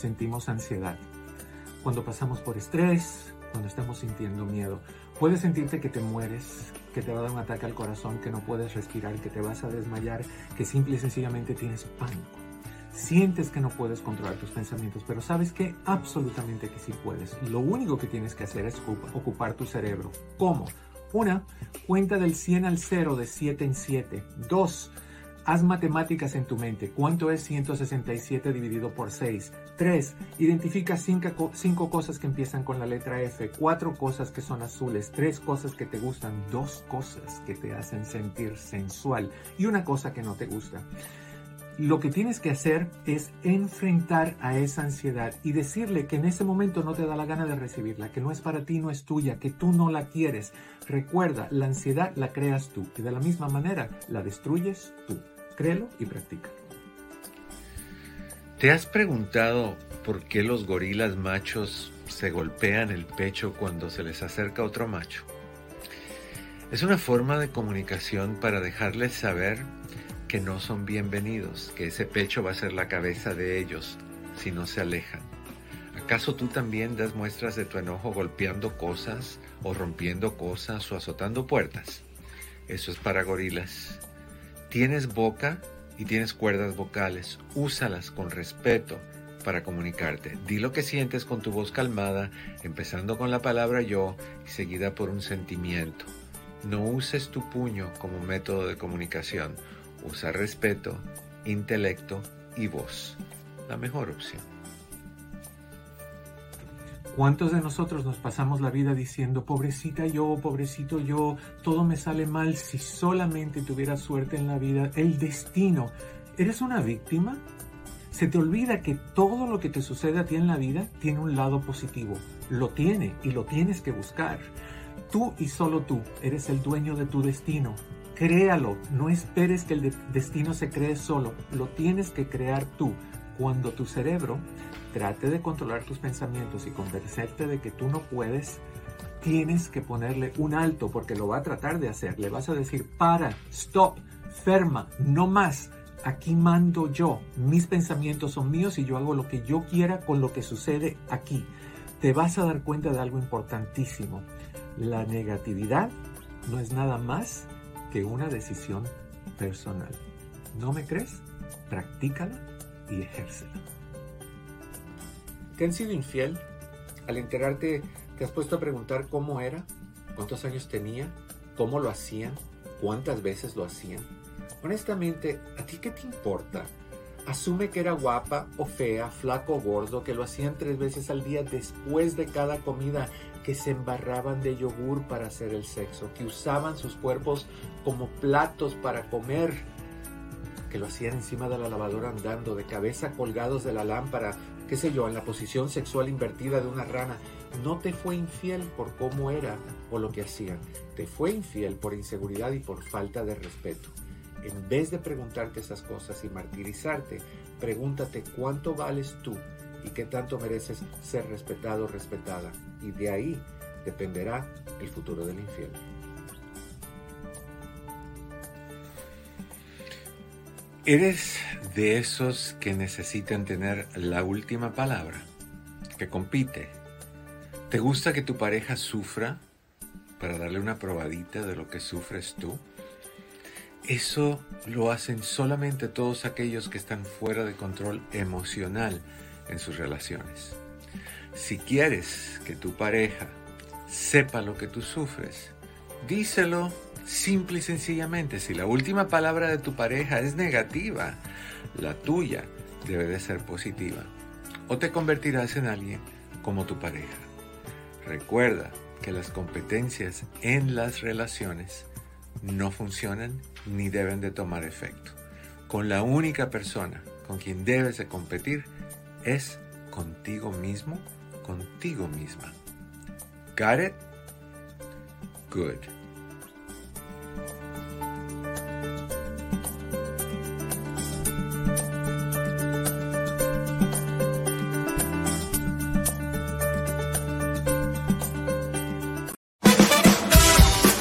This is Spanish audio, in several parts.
sentimos ansiedad. Cuando pasamos por estrés, cuando estamos sintiendo miedo. Puedes sentirte que te mueres, que te va a dar un ataque al corazón, que no puedes respirar, que te vas a desmayar, que simple y sencillamente tienes pánico. Sientes que no puedes controlar tus pensamientos, pero sabes que absolutamente que sí puedes. Lo único que tienes que hacer es ocupar tu cerebro. ¿Cómo? Una, cuenta del 100 al 0 de 7 en 7. Dos, Haz matemáticas en tu mente. ¿Cuánto es 167 dividido por 6? 3. Identifica 5 cosas que empiezan con la letra F. 4 cosas que son azules. 3 cosas que te gustan. 2 cosas que te hacen sentir sensual. Y una cosa que no te gusta lo que tienes que hacer es enfrentar a esa ansiedad y decirle que en ese momento no te da la gana de recibirla, que no es para ti, no es tuya, que tú no la quieres. Recuerda, la ansiedad la creas tú y de la misma manera la destruyes tú. Créelo y practica. ¿Te has preguntado por qué los gorilas machos se golpean el pecho cuando se les acerca otro macho? Es una forma de comunicación para dejarles saber que no son bienvenidos, que ese pecho va a ser la cabeza de ellos si no se alejan. ¿Acaso tú también das muestras de tu enojo golpeando cosas o rompiendo cosas o azotando puertas? Eso es para gorilas. Tienes boca y tienes cuerdas vocales. Úsalas con respeto para comunicarte. Di lo que sientes con tu voz calmada, empezando con la palabra yo y seguida por un sentimiento. No uses tu puño como método de comunicación. Usa respeto, intelecto y voz. La mejor opción. ¿Cuántos de nosotros nos pasamos la vida diciendo, pobrecita yo, pobrecito yo, todo me sale mal si solamente tuviera suerte en la vida, el destino? ¿Eres una víctima? Se te olvida que todo lo que te sucede a ti en la vida tiene un lado positivo. Lo tiene y lo tienes que buscar. Tú y solo tú eres el dueño de tu destino. Créalo, no esperes que el destino se cree solo, lo tienes que crear tú. Cuando tu cerebro trate de controlar tus pensamientos y convencerte de que tú no puedes, tienes que ponerle un alto porque lo va a tratar de hacer. Le vas a decir, para, stop, ferma, no más. Aquí mando yo. Mis pensamientos son míos y yo hago lo que yo quiera con lo que sucede aquí. Te vas a dar cuenta de algo importantísimo. La negatividad no es nada más que una decisión personal. ¿No me crees? Practícala y ejércela. ¿Te han sido infiel? Al enterarte, ¿te has puesto a preguntar cómo era? ¿Cuántos años tenía? ¿Cómo lo hacían? ¿Cuántas veces lo hacían? Honestamente, ¿a ti qué te importa? Asume que era guapa o fea, flaco o gordo, que lo hacían tres veces al día después de cada comida que se embarraban de yogur para hacer el sexo, que usaban sus cuerpos como platos para comer, que lo hacían encima de la lavadora andando, de cabeza colgados de la lámpara, qué sé yo, en la posición sexual invertida de una rana. No te fue infiel por cómo era o lo que hacían, te fue infiel por inseguridad y por falta de respeto. En vez de preguntarte esas cosas y martirizarte, pregúntate cuánto vales tú y qué tanto mereces ser respetado o respetada. Y de ahí dependerá el futuro del infiel. ¿Eres de esos que necesitan tener la última palabra? Que compite. ¿Te gusta que tu pareja sufra para darle una probadita de lo que sufres tú? Eso lo hacen solamente todos aquellos que están fuera de control emocional en sus relaciones. Si quieres que tu pareja sepa lo que tú sufres, díselo simple y sencillamente. Si la última palabra de tu pareja es negativa, la tuya debe de ser positiva. O te convertirás en alguien como tu pareja. Recuerda que las competencias en las relaciones no funcionan ni deben de tomar efecto. Con la única persona con quien debes de competir es contigo mismo, contigo misma. Got it? Good.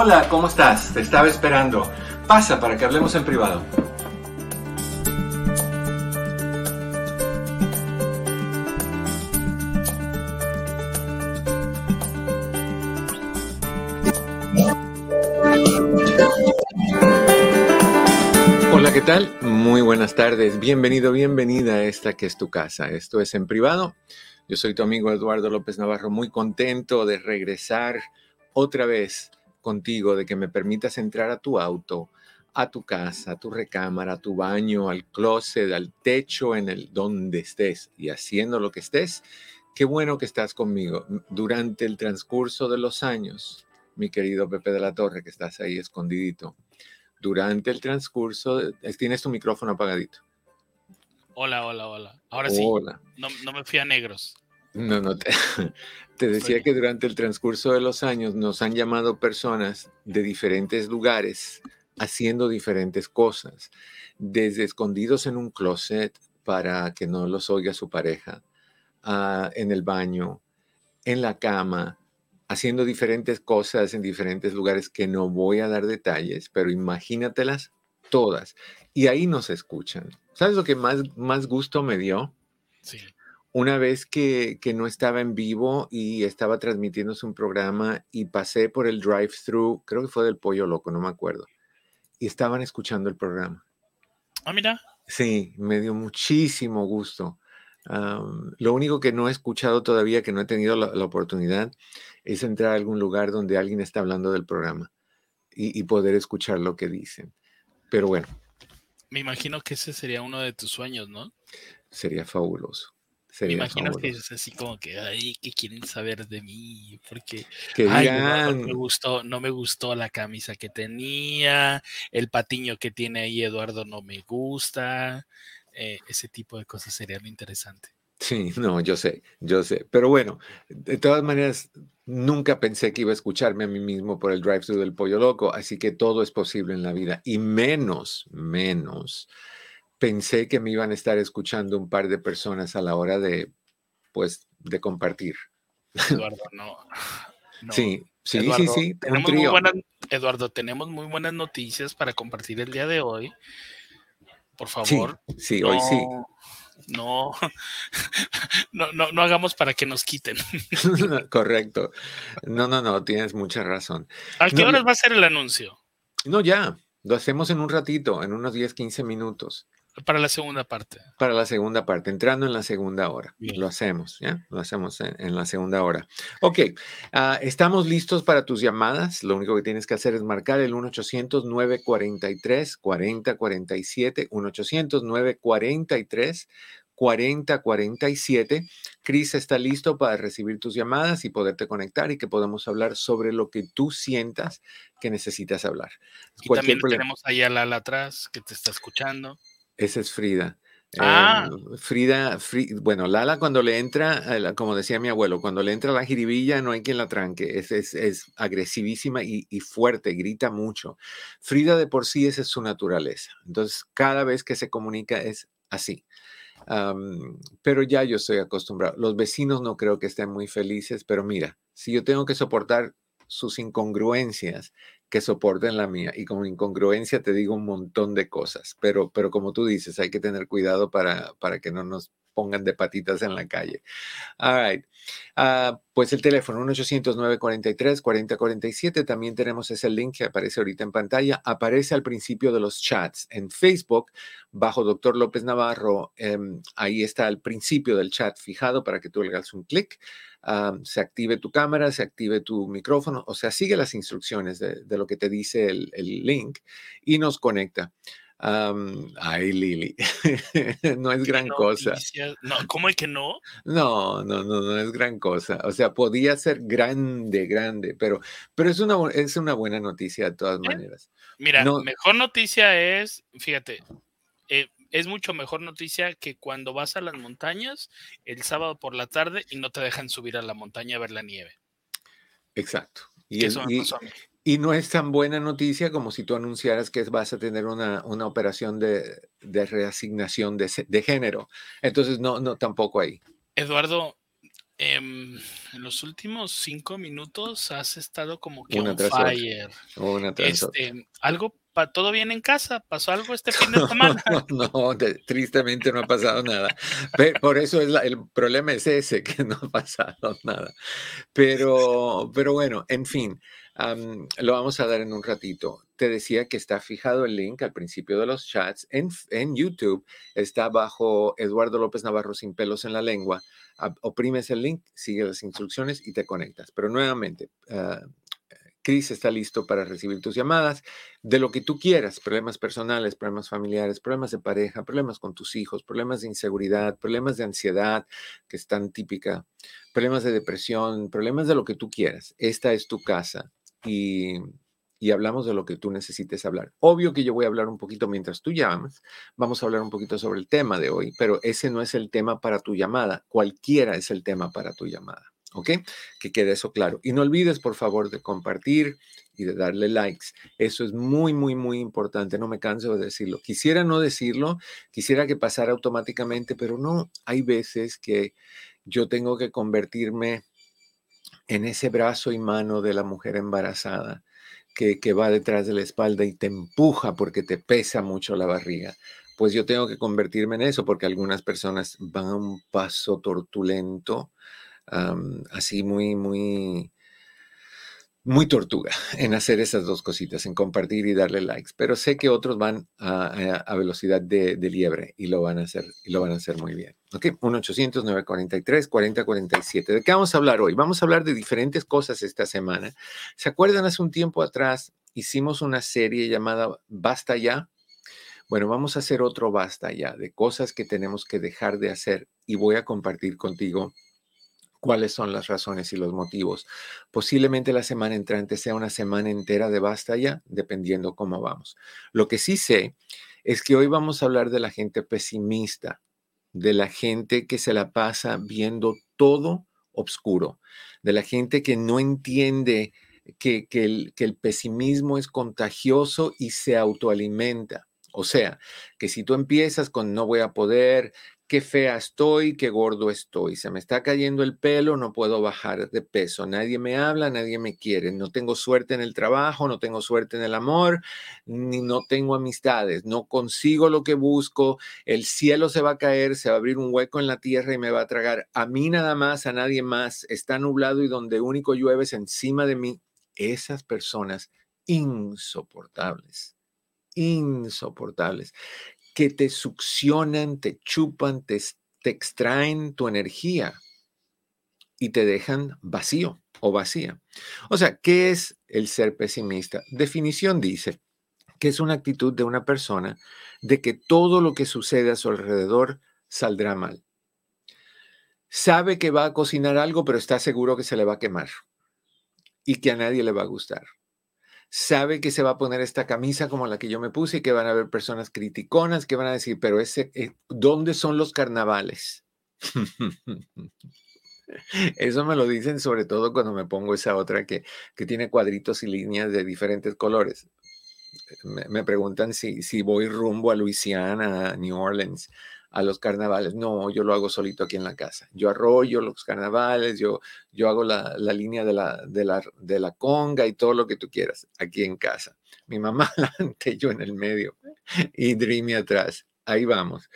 Hola, ¿cómo estás? Te estaba esperando. Pasa para que hablemos en privado. Hola, ¿qué tal? Muy buenas tardes. Bienvenido, bienvenida a esta que es tu casa. Esto es en privado. Yo soy tu amigo Eduardo López Navarro, muy contento de regresar otra vez contigo, de que me permitas entrar a tu auto, a tu casa, a tu recámara, a tu baño, al closet, al techo, en el donde estés y haciendo lo que estés. Qué bueno que estás conmigo durante el transcurso de los años, mi querido Pepe de la Torre, que estás ahí escondidito. Durante el transcurso, tienes tu micrófono apagadito. Hola, hola, hola. Ahora sí. Hola. No, no me fui a negros. No, no, te, te decía que durante el transcurso de los años nos han llamado personas de diferentes lugares haciendo diferentes cosas, desde escondidos en un closet para que no los oiga su pareja, ah, en el baño, en la cama, haciendo diferentes cosas en diferentes lugares que no voy a dar detalles, pero imagínatelas todas. Y ahí nos escuchan. ¿Sabes lo que más, más gusto me dio? Sí. Una vez que, que no estaba en vivo y estaba transmitiéndose un programa y pasé por el drive-thru, creo que fue del Pollo Loco, no me acuerdo, y estaban escuchando el programa. Ah, mira. Sí, me dio muchísimo gusto. Lo único que no he escuchado todavía, que no he tenido la, la oportunidad, es entrar a algún lugar donde alguien está hablando del programa y, y poder escuchar lo que dicen. Pero bueno, Me imagino que ese sería uno de tus sueños, ¿no? sería fabuloso. Me imagino que es así como que, ay, ¿qué quieren saber de mí? Porque, Que ay, no me gustó, no me gustó la camisa que tenía, el patiño que tiene ahí Eduardo no me gusta. eh, ese tipo de cosas sería lo interesante. Sí, no, yo sé, yo sé. Pero bueno, de todas maneras, nunca pensé que iba a escucharme a mí mismo por el drive-thru del Pollo Loco, así que todo es posible en la vida. Y menos, menos, pensé que me iban a estar escuchando un par de personas a la hora de, pues, de compartir. Eduardo, no. no. Sí, sí, Eduardo, sí, sí, tenemos muy buenas, Eduardo, tenemos muy buenas noticias para compartir el día de hoy. Por Sí, favor, sí, hoy sí. no, no, no, no hagamos para que nos quiten. Correcto. No, no, no, tienes mucha razón. ¿A qué horas va a ser el anuncio? no, ya, lo hacemos en un ratito, en unos 10, 15 minutos. Para la segunda parte. para la segunda parte, entrando en la segunda hora. Bien. Lo hacemos, ¿ya? Lo hacemos en, en la segunda hora. Ok, ah, estamos listos para tus llamadas. Lo único que tienes que hacer es marcar el 1-800-943-4047, 1-800-943-4047. Chris está listo para recibir tus llamadas y poderte conectar y que podamos hablar sobre lo que tú sientas que necesitas hablar. Y Cualquier también problema. tenemos ahí a Lala atrás que te está escuchando. Esa es Frida. Ah. Eh, Frida, Fri- bueno, Lala cuando le entra, como decía mi abuelo, cuando le entra la jiribilla no hay quien la tranque, es, es, es agresivísima y, y fuerte, grita mucho. Frida de por sí esa es su naturaleza, entonces cada vez que se comunica es así. Pero ya yo estoy acostumbrado. Los vecinos no creo que estén muy felices, pero mira, si yo tengo que soportar sus incongruencias, que soporten la mía. Y como incongruencia te digo un montón de cosas, pero, pero como tú dices, hay que tener cuidado para, para que no nos pongan de patitas en la calle. All right. Ah, pues el teléfono 1-800-943-4047. También tenemos ese link que aparece ahorita en pantalla. Aparece al principio de los chats en Facebook bajo Doctor López Navarro. em, ahí está al principio del chat fijado para que tú le hagas un clic. Se active tu cámara, se active tu micrófono, o sea, sigue las instrucciones de, de lo que te dice el, el link y nos conecta. Ay, Lili, no es gran cosa. No, ¿cómo es que no? No, no, no, no es gran cosa. O sea, podía ser grande, grande, pero, pero es una, es una buena noticia de todas ¿Eh? maneras. Mira, No. mejor noticia es, fíjate, es mucho mejor noticia que cuando vas a las montañas el sábado por la tarde y no te dejan subir a la montaña a ver la nieve. Exacto. Y, es- no es tan buena noticia como si tú anunciaras que vas a tener una, una operación de, de reasignación de, de género. Entonces, no, no, tampoco ahí. Eduardo, Em, en los últimos cinco minutos has estado como que Una on fire. Una. Este, algo, todo bien en casa, pasó algo este fin de semana. No, de- tristemente no ha pasado nada. Pe- Por eso es la- el problema es ese, que no ha pasado nada. Pero, pero bueno, en fin, am, lo vamos a dar en un ratito. Te decía que está fijado el link al principio de los chats en, en YouTube. Está bajo Eduardo López Navarro sin pelos en la lengua. Oprimes el link, sigue las instrucciones y te conectas. Pero nuevamente, ah, Chris está listo para recibir tus llamadas de lo que tú quieras, problemas personales, problemas familiares, problemas de pareja, problemas con tus hijos, problemas de inseguridad, problemas de ansiedad, que es tan típica, problemas de depresión, problemas de lo que tú quieras. Esta es tu casa y, hablamos de lo que tú necesites hablar. Obvio que yo voy a hablar un poquito mientras tú llamas, vamos a hablar un poquito sobre el tema de hoy, pero ese no es el tema para tu llamada, cualquiera es el tema para tu llamada. ¿Ok? Que quede eso claro. Y no olvides, por favor, de compartir y de darle likes. Eso es muy, muy, muy importante. No me canso de decirlo. Quisiera no decirlo, quisiera que pasara automáticamente, pero no. Hay veces que yo tengo que convertirme en ese brazo y mano de la mujer embarazada que, que va detrás de la espalda y te empuja porque te pesa mucho la barriga. Pues yo tengo que convertirme en eso porque algunas personas van a un paso tortulento, así muy, muy, muy tortuga en hacer esas dos cositas, en compartir y darle likes. Pero sé que otros van a, a- a velocidad de, de liebre y lo van a hacer y lo van a hacer muy bien. Ok, 1-800-943-4047. ¿De qué vamos a hablar hoy? Vamos a hablar de diferentes cosas esta semana. ¿Se acuerdan? Hace un tiempo atrás hicimos una serie llamada Basta ya. Bueno, vamos a hacer otro Basta ya de cosas que tenemos que dejar de hacer y voy a compartir contigo cuáles son las razones y los motivos. Posiblemente la semana entrante sea una semana entera de basta ya, dependiendo cómo vamos. Lo que sí sé es que hoy vamos a hablar de la gente pesimista, de la gente que se la pasa viendo todo oscuro, de la gente que no entiende que, que el, que el pesimismo es contagioso y se autoalimenta. O sea, que si tú empiezas con no voy a poder, qué fea estoy, qué gordo estoy, se me está cayendo el pelo, no puedo bajar de peso, nadie me habla, nadie me quiere, no tengo suerte en el trabajo, no tengo suerte en el amor, ni no tengo amistades, no consigo lo que busco, el cielo se va a caer, se va a abrir un hueco en la tierra y me va a tragar a mí nada más, a nadie más, está nublado y donde único llueve es encima de mí. Esas personas insoportables, insoportables que te succionan, te chupan, te, te, extraen tu energía y te dejan vacío o vacía. O sea, ¿qué es el ser pesimista? Definición dice que es una actitud de una persona de que todo lo que sucede a su alrededor saldrá mal. Sabe que va a cocinar algo, pero está seguro que se le va a quemar y que a nadie le va a gustar sabe que se va a poner esta camisa como la que yo me puse y que van a haber personas criticonas que van a decir, pero ese, eh, ¿dónde son los carnavales? Eso me lo dicen sobre todo cuando me pongo esa otra que, que tiene cuadritos y líneas de diferentes colores. Me, preguntan si, si voy rumbo a Luisiana, a New Orleans, a los carnavales. No, yo lo hago solito aquí en la casa. Yo arroyo los carnavales, yo, yo hago la, la línea de la, de, la, de la conga y todo lo que tú quieras aquí en casa. Mi mamá adelante, yo en el medio y Dreamy atrás. Ahí vamos.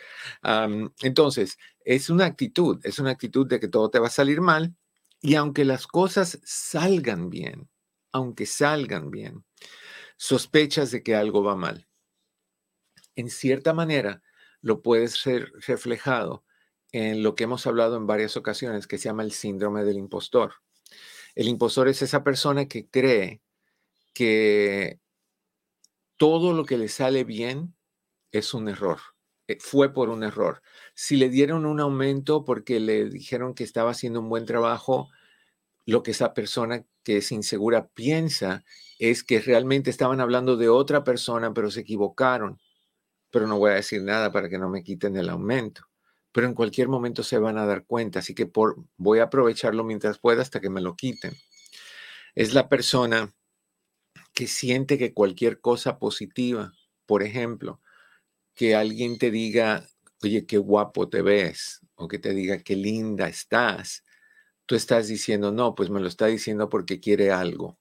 Entonces, es una actitud, es una actitud de que todo te va a salir mal y aunque las cosas salgan bien, aunque salgan bien, sospechas de que algo va mal. En cierta manera, lo puedes ser reflejado en lo que hemos hablado en varias ocasiones, que se llama el síndrome del impostor. El impostor es esa persona que cree que todo lo que le sale bien es un error, eh, fue por un error. Si le dieron un aumento porque le dijeron que estaba haciendo un buen trabajo, lo que esa persona que es insegura piensa es que realmente estaban hablando de otra persona, pero se equivocaron pero no voy a decir nada para que no me quiten el aumento. Pero en cualquier momento se van a dar cuenta, así que por, voy a aprovecharlo mientras pueda hasta que me lo quiten. Es la persona que siente que cualquier cosa positiva, por ejemplo, que alguien te diga, oye, qué guapo te ves, o que te diga, qué linda estás, tú estás diciendo, no, pues me lo está diciendo porque quiere algo.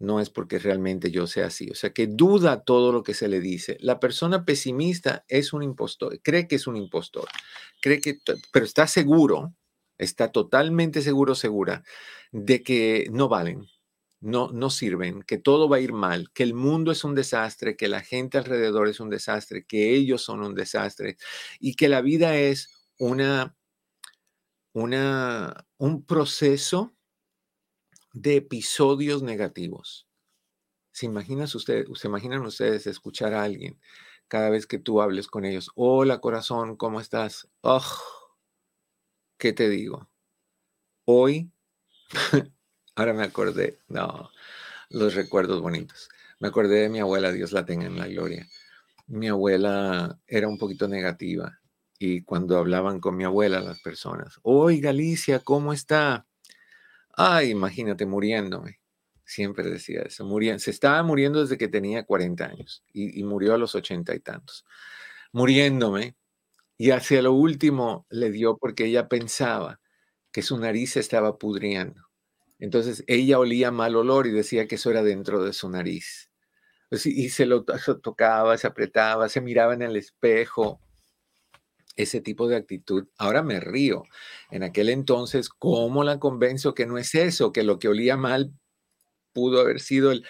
No es porque realmente yo sea así. O sea, que duda todo lo que se le dice. La persona pesimista es un impostor, cree que es un impostor, cree que, pero está seguro, está totalmente seguro, segura de que no valen, no, no sirven, que todo va a ir mal, que el mundo es un desastre, que la gente alrededor es un desastre, que ellos son un desastre y que la vida es una una, un proceso de episodios negativos. ¿Se, imaginan ustedes, ¿Se imaginan ustedes escuchar a alguien cada vez que tú hables con ellos? Hola corazón, ¿cómo estás? Oh, ¿Qué te digo? Hoy, ahora me acordé, no, los recuerdos bonitos. Me acordé de mi abuela, Dios la tenga en la gloria. Mi abuela era un poquito negativa y cuando hablaban con mi abuela las personas, hoy Galicia, ¿cómo está? Ay, imagínate muriéndome. Siempre decía eso. se estaba muriendo desde que tenía 40 años y, murió a los ochenta y tantos. Muriéndome. Y hacia lo último le dio porque ella pensaba que su nariz estaba pudriendo. Entonces ella olía mal olor y decía que eso era dentro de su nariz. Pues y se lo tocaba, se apretaba, se miraba en el espejo ese tipo de actitud. Ahora me río. En aquel entonces, ¿cómo la convenzo que no es eso? Que lo que olía mal pudo haber sido el,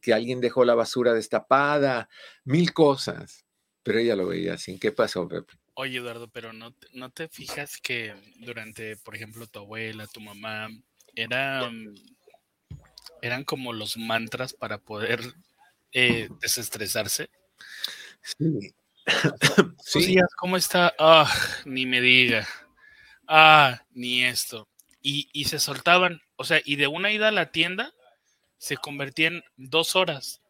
que alguien dejó la basura destapada, mil cosas. Pero ella lo veía así. ¿Qué pasó, Pepe? Oye, Eduardo, pero no, no te fijas que durante, por ejemplo, tu abuela, tu mamá, eran, eran como los mantras para poder eh, desestresarse. Sí, sí. ¿cómo está? Ah, ni me diga. Ah, ni esto. Y, se soltaban, o sea, y de una ida a la tienda se convertía en dos horas.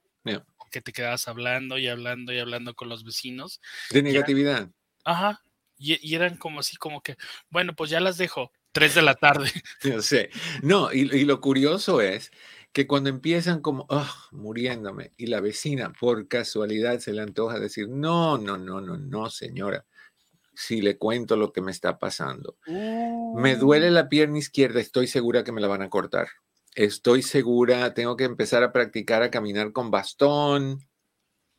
Que te quedabas hablando y hablando y hablando con los vecinos. De negatividad. ajá. Y, eran como así, como que, bueno, pues ya las dejo. Tres de la tarde. No sé. No, y, y lo curioso es que cuando empiezan como, oh, muriéndome, y la vecina por casualidad se le antoja decir, no, no, no, no, no, señora, si le cuento lo que me está pasando. Me duele uh. la pierna izquierda, estoy segura que me la van a cortar. Estoy segura, tengo que empezar a practicar a caminar con bastón.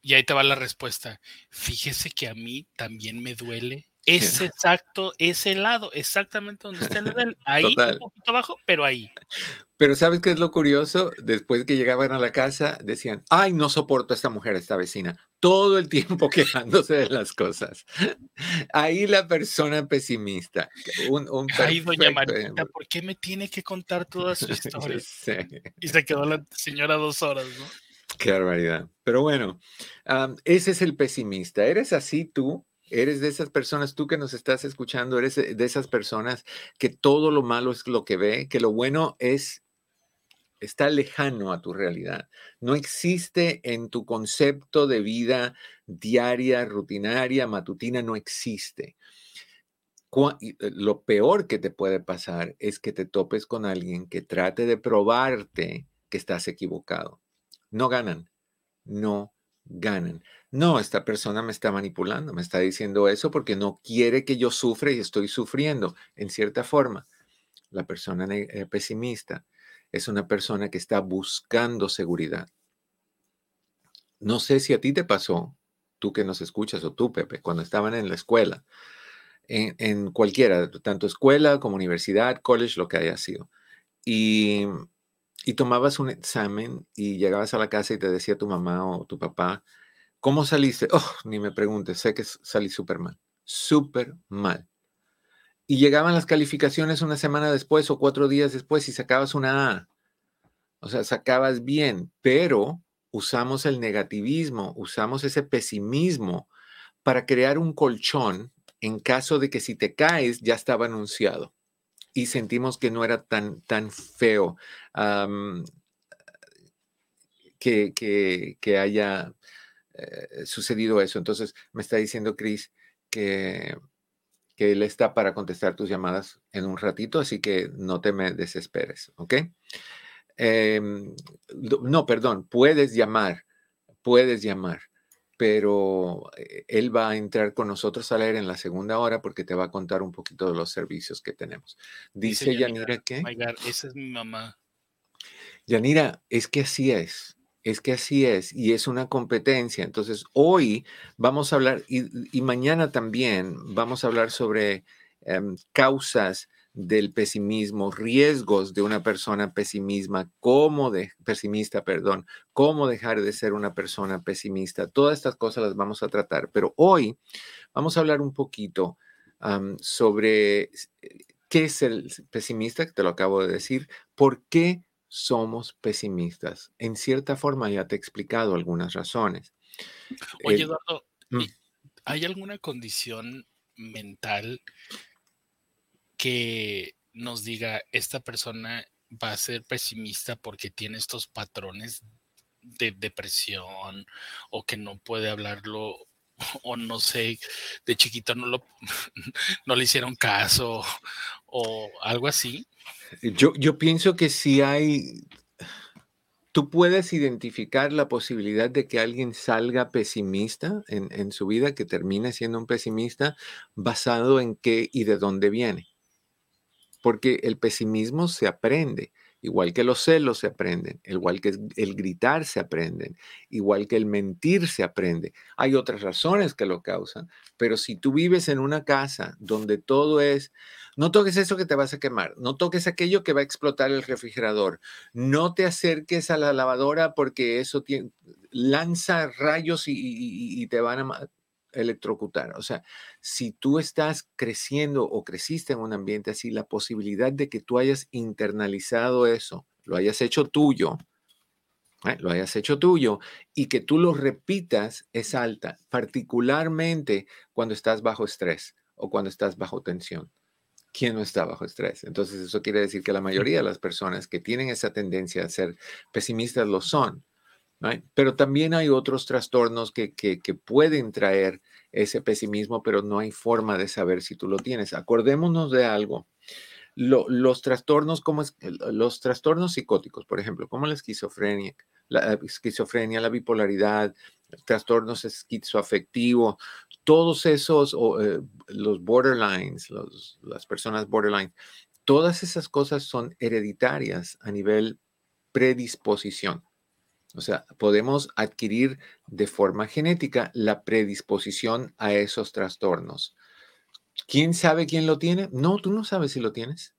Y ahí te va la respuesta. Fíjese que a mí también me duele. Es exacto, ese lado, exactamente donde está el Ahí, un poquito abajo, pero ahí. Pero ¿sabes qué es lo curioso? Después que llegaban a la casa, decían, ay, no soporto a esta mujer, a esta vecina. Todo el tiempo quejándose de las cosas. Ahí la persona pesimista. Un, ay, doña Marita, ¿por qué me tiene que contar toda su historia? Y se quedó la señora dos horas, ¿no? Qué barbaridad. Pero bueno, ese es el pesimista. ¿Eres así tú? Eres de esas personas, tú que nos estás escuchando, eres de esas personas que todo lo malo es lo que ve, que lo bueno es está lejano a tu realidad. No existe en tu concepto de vida diaria, rutinaria, matutina, no existe. Eh, lo peor que te puede pasar es que te topes con alguien que trate de probarte que estás equivocado. No ganan, no ganan. No, esta persona me está manipulando, me está diciendo eso porque no quiere que yo sufra y estoy sufriendo en cierta forma. La persona eh, pesimista es una persona que está buscando seguridad. No sé si a ti te pasó, tú que nos escuchas o tú, Pepe, cuando estaban en la escuela, en, cualquiera, tanto escuela como universidad, college, lo que haya sido, y, y tomabas un examen y llegabas a la casa y te decía tu mamá o tu papá, ¿cómo saliste? Oh, ni me preguntes, sé que salí súper mal, súper mal y llegaban las calificaciones una semana después o cuatro días después y sacabas una A. O sea, sacabas bien, pero usamos el negativismo, usamos ese pesimismo para crear un colchón en caso de que si te caes ya estaba anunciado y sentimos que no era tan, tan feo que, que, haya eh, sucedido eso. Entonces, me está diciendo Chris que que él está para contestar tus llamadas en un ratito, así que no te me desesperes, ¿ok? Em, no, perdón, puedes llamar, puedes llamar, pero eh, él va a entrar con nosotros a leer en la segunda hora porque te va a contar un poquito de los servicios que tenemos. Dice, Yanira, que... esa es mi mamá. Yanira, es que así es. Es que así es y es una competencia. Entonces, hoy vamos a hablar y, mañana también vamos a hablar sobre em, causas del pesimismo, riesgos de una persona pesimisma, cómo de, pesimista, perdón, cómo dejar de ser una persona pesimista. Todas estas cosas las vamos a tratar, pero hoy vamos a hablar un poquito sobre eh, qué es el pesimista, te lo acabo de decir, por qué somos pesimistas. En cierta forma ya te he explicado algunas razones. Oye, Eduardo, mm. ¿hay alguna condición mental que nos diga esta persona va a ser pesimista porque tiene estos patrones de depresión o que no puede hablarlo o no sé, de chiquito no lo no le hicieron caso o algo así. Yo, pienso que si hay, tú puedes identificar la posibilidad de que alguien salga pesimista en, en su vida, que termine siendo un pesimista, basado en qué y de dónde viene. Porque el pesimismo se aprende. Igual que los celos se aprenden, igual que el gritar se aprenden, igual que el mentir se aprende. Hay otras razones que lo causan, pero si tú vives en una casa donde todo es, no toques eso que te vas a quemar, no toques aquello que va a explotar el refrigerador, no te acerques a la lavadora porque eso lanza rayos y, y te van a electrocutar. O sea, si tú estás creciendo o creciste en un ambiente así, la posibilidad de que tú hayas internalizado eso, lo hayas hecho tuyo, ¿eh? lo hayas hecho tuyo y que tú lo repitas es alta, particularmente cuando estás bajo estrés o cuando estás bajo tensión. ¿Quién no está bajo estrés? Entonces eso quiere decir que la mayoría de las personas que tienen esa tendencia a ser pesimistas lo son. Pero también hay otros trastornos que, pueden traer ese pesimismo, pero no hay forma de saber si tú lo tienes. Acordémonos de algo. Los trastornos como los trastornos psicóticos, por ejemplo, como la esquizofrenia, la esquizofrenia, la bipolaridad, trastornos esquizoafectivos, todos esos, eh, los borderlines, las personas borderline, todas esas cosas son hereditarias a nivel predisposición. O sea, podemos adquirir de forma genética la predisposición a esos trastornos. ¿Quién sabe quién lo tiene? No, tú no sabes si lo tienes.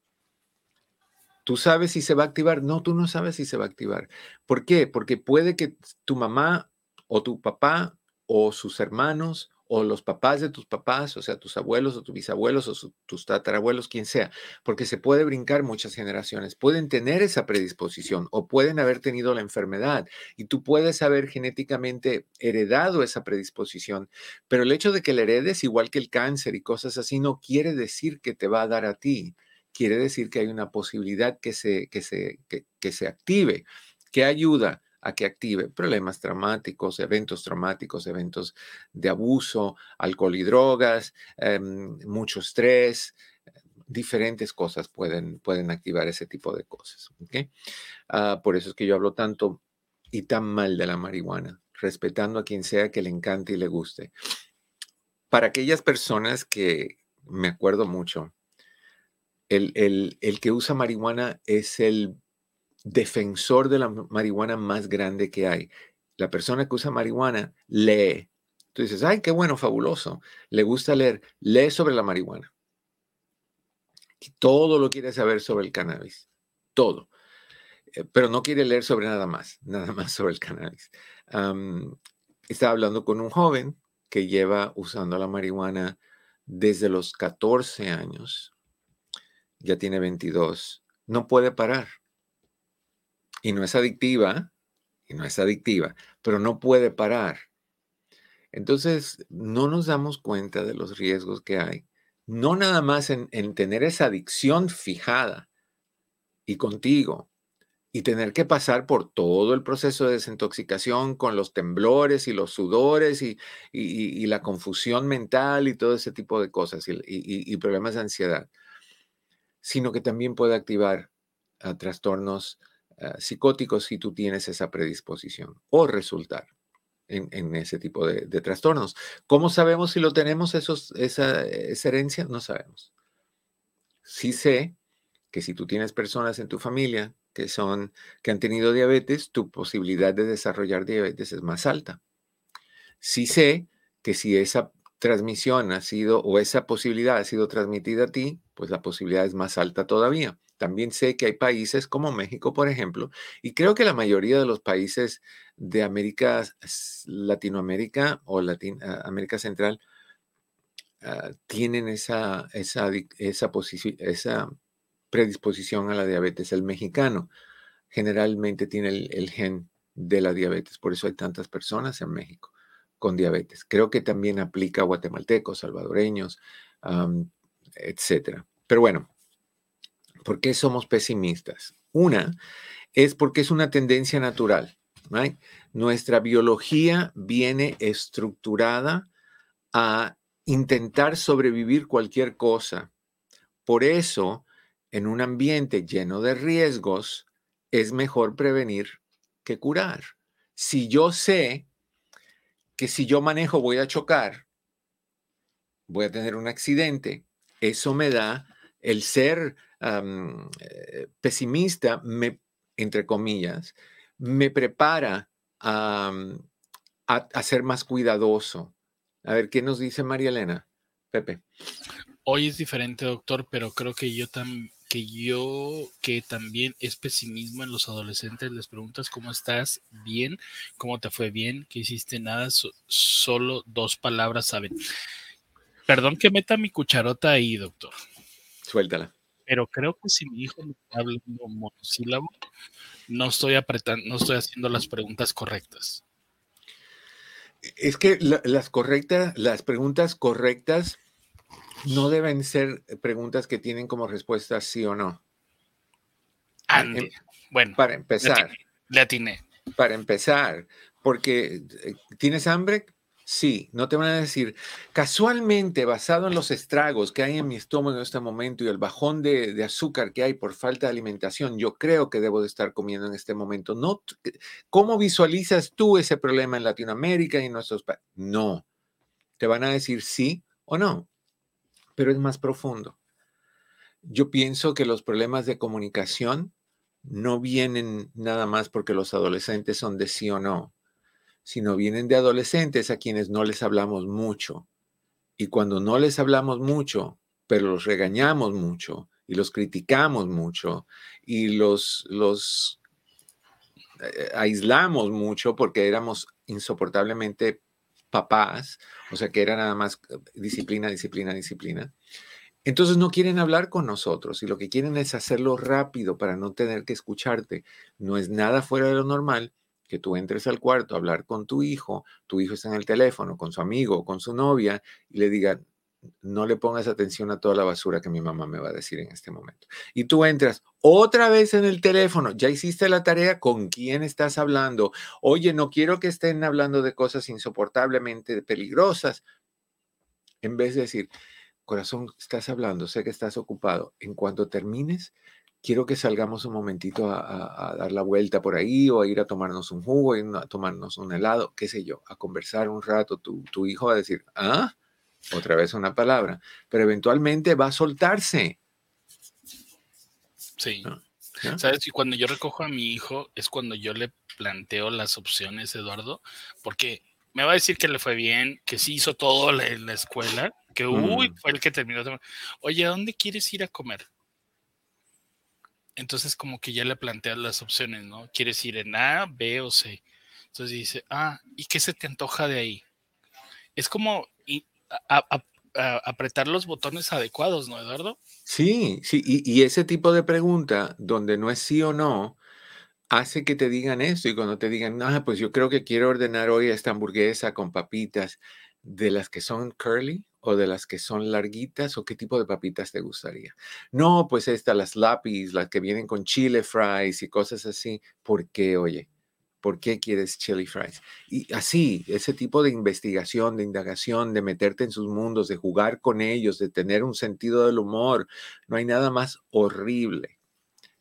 ¿Tú sabes si se va a activar? No, tú no sabes si se va a activar. ¿Por qué? Porque puede que tu mamá o tu papá o sus hermanos o los papás de tus papás, o sea, tus abuelos o tus bisabuelos o tus tatarabuelos, quien sea, porque se puede brincar muchas generaciones. Pueden tener esa predisposición o pueden haber tenido la enfermedad y tú puedes haber genéticamente heredado esa predisposición, pero el hecho de que la heredes, igual que el cáncer y cosas así, no quiere decir que te va a dar a ti. Quiere decir que hay una posibilidad que se, que se, que se active. ¿Qué ayuda? A que active problemas traumáticos, eventos traumáticos, eventos de abuso, alcohol y drogas, em, mucho estrés, diferentes cosas pueden, pueden activar ese tipo de cosas. Ah, por eso es que yo hablo tanto y tan mal de la marihuana, respetando a quien sea que le encante y le guste. Para aquellas personas que me acuerdo mucho, el, el que usa marihuana es el defensor de la marihuana más grande que hay. La persona que usa marihuana lee. Tú dices, ay, qué bueno, fabuloso. Le gusta leer. Lee sobre la marihuana. todo lo quiere saber sobre el cannabis. Todo. Eh, pero no quiere leer sobre nada más. Nada más sobre el cannabis. estaba hablando con un joven que lleva usando la marihuana desde los 14 años. Ya tiene 22. No puede parar y no es adictiva, y no es adictiva, pero no puede parar. Entonces, no nos damos cuenta de los riesgos que hay, no nada más en, tener esa adicción fijada y contigo, y tener que pasar por todo el proceso de desintoxicación con los temblores y los sudores y, la confusión mental y todo ese tipo de cosas y, problemas de ansiedad, sino que también puede activar trastornos Ah, psicóticos si tú tienes esa predisposición o resultar. en, ese tipo de, trastornos. ¿Cómo sabemos si lo tenemos esos, esa, esa herencia? No sabemos. Sí sé que si tú tienes personas en tu familia que son que han tenido diabetes, tu posibilidad de desarrollar diabetes es más alta. Sí sé que si esa transmisión ha sido o esa posibilidad ha sido transmitida a ti, pues la posibilidad es más alta todavía. También sé que hay países como México, por ejemplo, y creo que la mayoría de los países de América, Latinoamérica o América Central ah, tienen esa, esa, esa, predisposición a la diabetes. El mexicano generalmente tiene el, gen de la diabetes, por eso hay tantas personas en México con diabetes. Creo que también aplica a guatemaltecos, salvadoreños, etcétera. Pero bueno, ¿Por qué somos pesimistas? Una es porque es una tendencia natural. Nuestra biología viene estructurada a intentar sobrevivir cualquier cosa. Por eso, en un ambiente lleno de riesgos, es mejor prevenir que curar. Si yo sé que si yo manejo voy a chocar, voy a tener un accidente, eso me da el ser eh, pesimista, me, entre comillas, me prepara a, ser más cuidadoso. A ver, ¿qué nos dice María Elena? Pepe. Hoy es diferente, doctor, pero creo que yo también que yo, que también es pesimismo en los adolescentes, les preguntas cómo estás, bien, cómo te fue bien, que hiciste nada, solo dos palabras saben. Perdón que meta mi cucharota ahí, doctor. Suéltala pero creo que si mi hijo me está hablando monosílabo, no estoy apretando, no estoy haciendo las preguntas correctas. Es que las correctas, las preguntas correctas no deben ser preguntas que tienen como respuesta sí o no. Em, bueno, para empezar. Le atiné. Para empezar, porque eh, ¿tienes hambre? Sí, no te van a decir, casualmente, basado en los estragos que hay en mi estómago en este momento y el bajón de, azúcar que hay por falta de alimentación, yo creo que debo de estar comiendo en este momento. No, ¿Cómo visualizas tú ese problema en Latinoamérica y en nuestros países? No, te van a decir sí o no, pero es más profundo. Yo pienso que los problemas de comunicación no vienen nada más porque los adolescentes son de sí o no sino vienen de adolescentes a quienes no les hablamos mucho. Y cuando no les hablamos mucho, pero los regañamos mucho y los criticamos mucho y los, los eh, aislamos mucho porque éramos insoportablemente papás, o sea que era nada más eh, disciplina, disciplina, disciplina. Entonces no quieren hablar con nosotros y lo que quieren es hacerlo rápido para no tener que escucharte. No es nada fuera de lo normal que tú entres al cuarto a hablar con tu hijo, tu hijo está en el teléfono con su amigo con su novia y le diga, no le pongas atención a toda la basura que mi mamá me va a decir en este momento. Y tú entras otra vez en el teléfono, ya hiciste la tarea, ¿con quién estás hablando? Oye, no quiero que estén hablando de cosas insoportablemente peligrosas. En vez de decir, corazón, estás hablando, sé que estás ocupado. En cuanto termines, quiero que salgamos un momentito a, dar la vuelta por ahí o a ir a tomarnos un jugo, a tomarnos un helado, qué sé yo, a conversar un rato. Tu, tu hijo va a decir, ah, otra vez una palabra, pero eventualmente va a soltarse. Sí. ¿Sabes? Y cuando yo recojo a mi hijo es cuando yo le planteo las opciones, Eduardo, porque me va a decir que le fue bien, que sí hizo todo en la escuela, que uy, mm. fue el que terminó. Oye, ¿a dónde quieres ir a comer? Entonces como que ya le planteas las opciones, ¿no? ¿Quieres ir en A, B o C? Entonces dice, ah, ¿y qué se te antoja de ahí? Es como apretar los botones adecuados, ¿no, Eduardo? Sí, sí, y, ese tipo de pregunta, donde no es sí o no, hace que te digan esto y cuando te digan, ah, pues yo creo que quiero ordenar hoy esta hamburguesa con papitas de las que son curly, o de las que son larguitas o qué tipo de papitas te gustaría? No, pues estas, las lápiz, las que vienen con chile fries y cosas así. ¿Por qué, oye? ¿Por qué quieres chili fries? Y así, ese tipo de investigación, de indagación, de meterte en sus mundos, de jugar con ellos, de tener un sentido del humor, no hay nada más horrible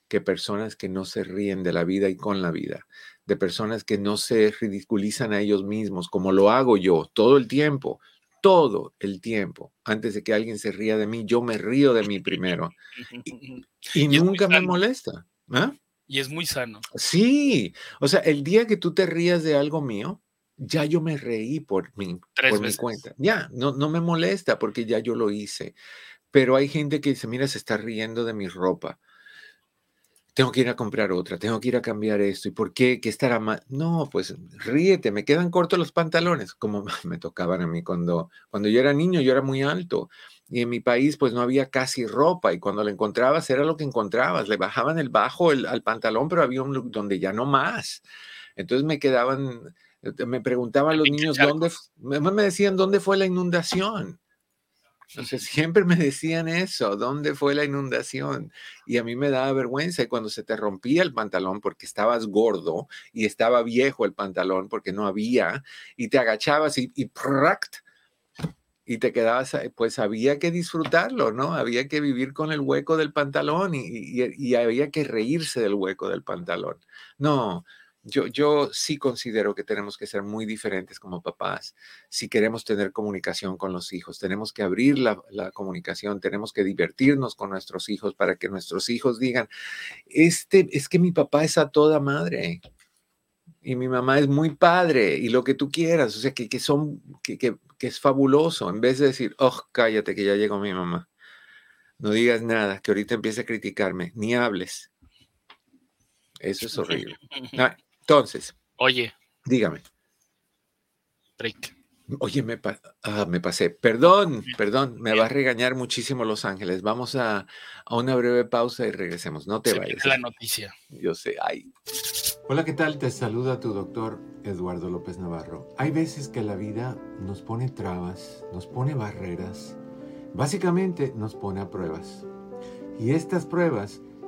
que personas que no se ríen de la vida y con la vida de personas que no se ridiculizan a ellos mismos, como lo hago yo todo el tiempo, todo el tiempo. Antes de que alguien se ría de mí, yo me río de mí primero. Y, nunca me molesta. ¿ah? Y es muy sano. Sí, o sea, el día que tú te rías de algo mío, ya yo me reí por mi, por mi cuenta. Ya, no, no me molesta porque ya yo lo hice. Pero hay gente que dice, mira, se está riendo de mi ropa. Tengo que ir a comprar otra, tengo que ir a cambiar esto. ¿Y por qué? ¿Qué estará mal? No, pues ríete, me quedan cortos los pantalones, como me tocaban a mí cuando, cuando yo era niño, yo era muy alto. Y en mi país, pues no había casi ropa. Y cuando la encontrabas, era lo que encontrabas. Le bajaban el bajo al pantalón, pero había un look donde ya no más. Entonces me quedaban, eh, me preguntaban los niños dónde, me decían dónde fue la inundación. Entonces siempre me decían eso, ¿dónde fue la inundación? Y a mí me daba vergüenza y cuando se te rompía el pantalón porque estabas gordo y estaba viejo el pantalón porque no había y te agachabas y, y, y te quedabas, pues había que disfrutarlo, ¿no? Había que vivir con el hueco del pantalón y, y había que reírse del hueco del pantalón. No, yo, yo sí considero que tenemos que ser muy diferentes como papás si queremos tener comunicación con los hijos. Tenemos que abrir la, comunicación, tenemos que divertirnos con nuestros hijos para que nuestros hijos digan, este, es que mi papá es a toda madre y mi mamá es muy padre y lo que tú quieras, o sea, que, que son, que, que, que es fabuloso, en vez de decir, oh, cállate que ya llegó mi mamá. No digas nada, que ahorita empiece a criticarme, ni hables. Eso es horrible. Ah, entonces. Oye. Dígame. Break. Oye, me, ah, me, pasé. Perdón, perdón, me va a regañar muchísimo Los Ángeles. Vamos a, una breve pausa y regresemos. No te vayas. la noticia. Yo sé, ay. Hola, ¿qué tal? Te saluda tu doctor Eduardo López Navarro. Hay veces que la vida nos pone trabas, nos pone barreras, básicamente nos pone a pruebas. Y estas pruebas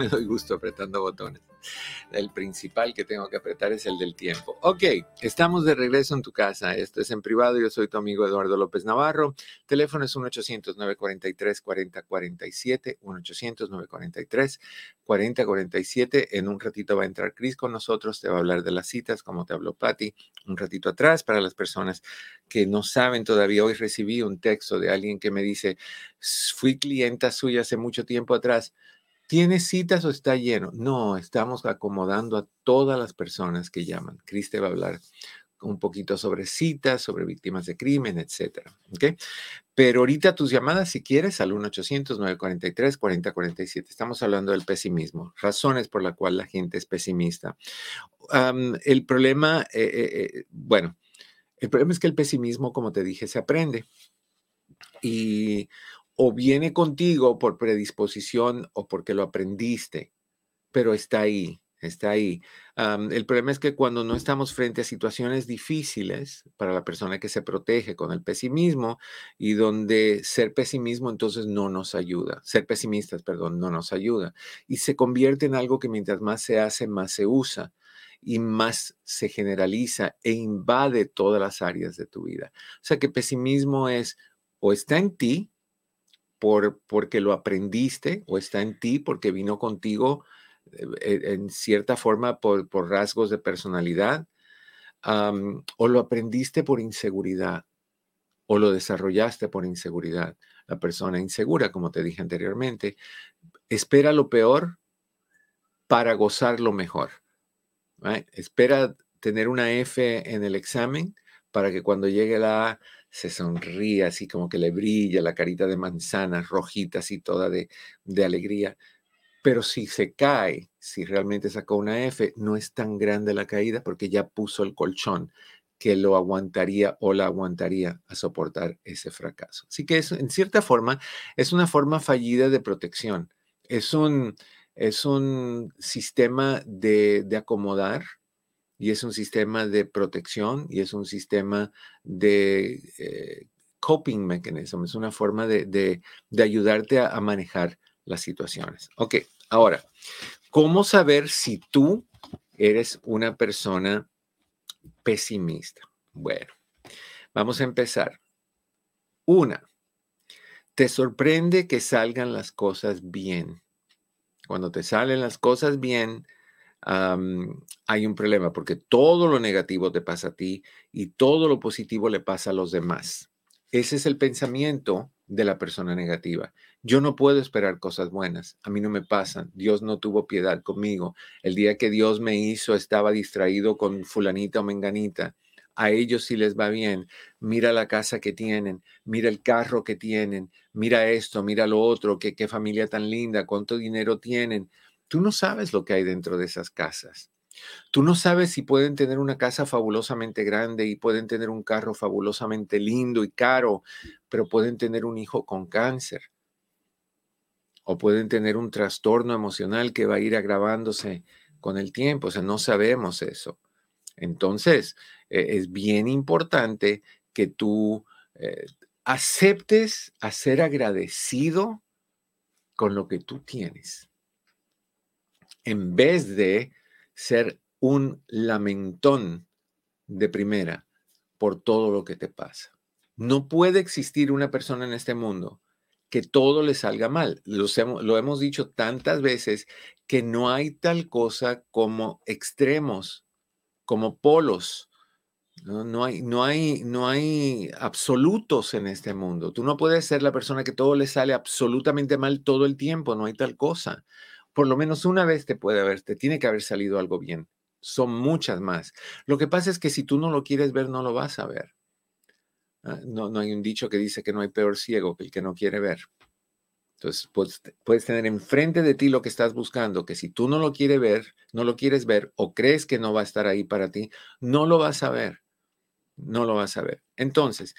Me doy gusto apretando botones. El principal que tengo que apretar es el del tiempo. Ok, estamos de regreso en tu casa. Esto es en privado. Yo soy tu amigo Eduardo López Navarro. Teléfono es 1-800-943-4047. 1-800-943-4047. En un ratito va a entrar Chris con nosotros. Te va a hablar de las citas, como te habló Patty un ratito atrás. Para las personas que no saben todavía, hoy recibí un texto de alguien que me dice, fui clienta suya hace mucho tiempo atrás ¿Tiene citas o está lleno? No, estamos acomodando a todas las personas que llaman. Cris te va a hablar un poquito sobre citas, sobre víctimas de crimen, etcétera. ¿okay? Pero ahorita tus llamadas, si quieres, al 1-800-943-4047. Estamos hablando del pesimismo, razones por las cuales la gente es pesimista. el problema, eh, eh, eh, bueno, el problema es que el pesimismo, como te dije, se aprende. Y o viene contigo por predisposición o porque lo aprendiste, pero está ahí, está ahí. el problema es que cuando no estamos frente a situaciones difíciles para la persona que se protege con el pesimismo y donde ser pesimismo entonces no nos ayuda, ser pesimistas, perdón, no nos ayuda y se convierte en algo que mientras más se hace, más se usa y más se generaliza e invade todas las áreas de tu vida. O sea que pesimismo es o está en ti, por, porque lo aprendiste o está en ti porque vino contigo eh, en cierta forma por, rasgos de personalidad, o lo aprendiste por inseguridad, o lo desarrollaste por inseguridad. La persona insegura, como te dije anteriormente, espera lo peor para gozar lo mejor. Espera tener una F en el examen para que cuando llegue la A se sonría así como que le brilla la carita de manzana rojita así toda de, de alegría. Pero si se cae, si realmente sacó una F, no es tan grande la caída porque ya puso el colchón que lo aguantaría o la aguantaría a soportar ese fracaso. Así que es, en cierta forma es una forma fallida de protección. Es un, es un sistema de, acomodar y es un sistema de protección y es un sistema de eh, coping mechanism, es una forma de, ayudarte a manejar las situaciones. Ok, ahora, ¿cómo saber si tú eres una persona pesimista? Bueno, vamos a empezar. Una, te sorprende que salgan las cosas bien. Cuando te salen las cosas bien, hay un problema porque todo lo negativo te pasa a ti y todo lo positivo le pasa a los demás. Ese es el pensamiento de la persona negativa. Yo no puedo esperar cosas buenas, a mí no me pasan, Dios no tuvo piedad conmigo. El día que Dios me hizo estaba distraído con fulanita o menganita. A ellos sí les va bien. Mira la casa que tienen, mira el carro que tienen, mira esto, mira lo otro, qué, familia tan linda, cuánto dinero tienen. Tú no sabes lo que hay dentro de esas casas. Tú no sabes si pueden tener una casa fabulosamente grande y pueden tener un carro fabulosamente lindo y caro, pero pueden tener un hijo con cáncer. O pueden tener un trastorno emocional que va a ir agravándose con el tiempo. O sea, no sabemos eso. Entonces, e, es bien importante que tú eh, aceptes a ser agradecido con lo que tú tienes. En vez de ser un lamentón de primera por todo lo que te pasa. No puede existir una persona en este mundo que todo le salga mal. Lo hemos, dicho tantas veces que no hay tal cosa como extremos, como polos. No, hay, no, hay, no hay absolutos en este mundo. Tú no puedes ser la persona que todo le sale absolutamente mal todo el tiempo. No hay tal cosa por lo menos una vez te puede haber, te tiene que haber salido algo bien. Son muchas más. Lo que pasa es que si tú no lo quieres ver, no lo vas a ver. Ah, no, no hay un dicho que dice que no hay peor ciego que el que no quiere ver. Entonces, puedes, puedes tener enfrente de ti lo que estás buscando, que si tú no lo quieres ver, no lo quieres ver o crees que no va a estar ahí para ti, no lo vas a ver. No lo vas a ver. Entonces,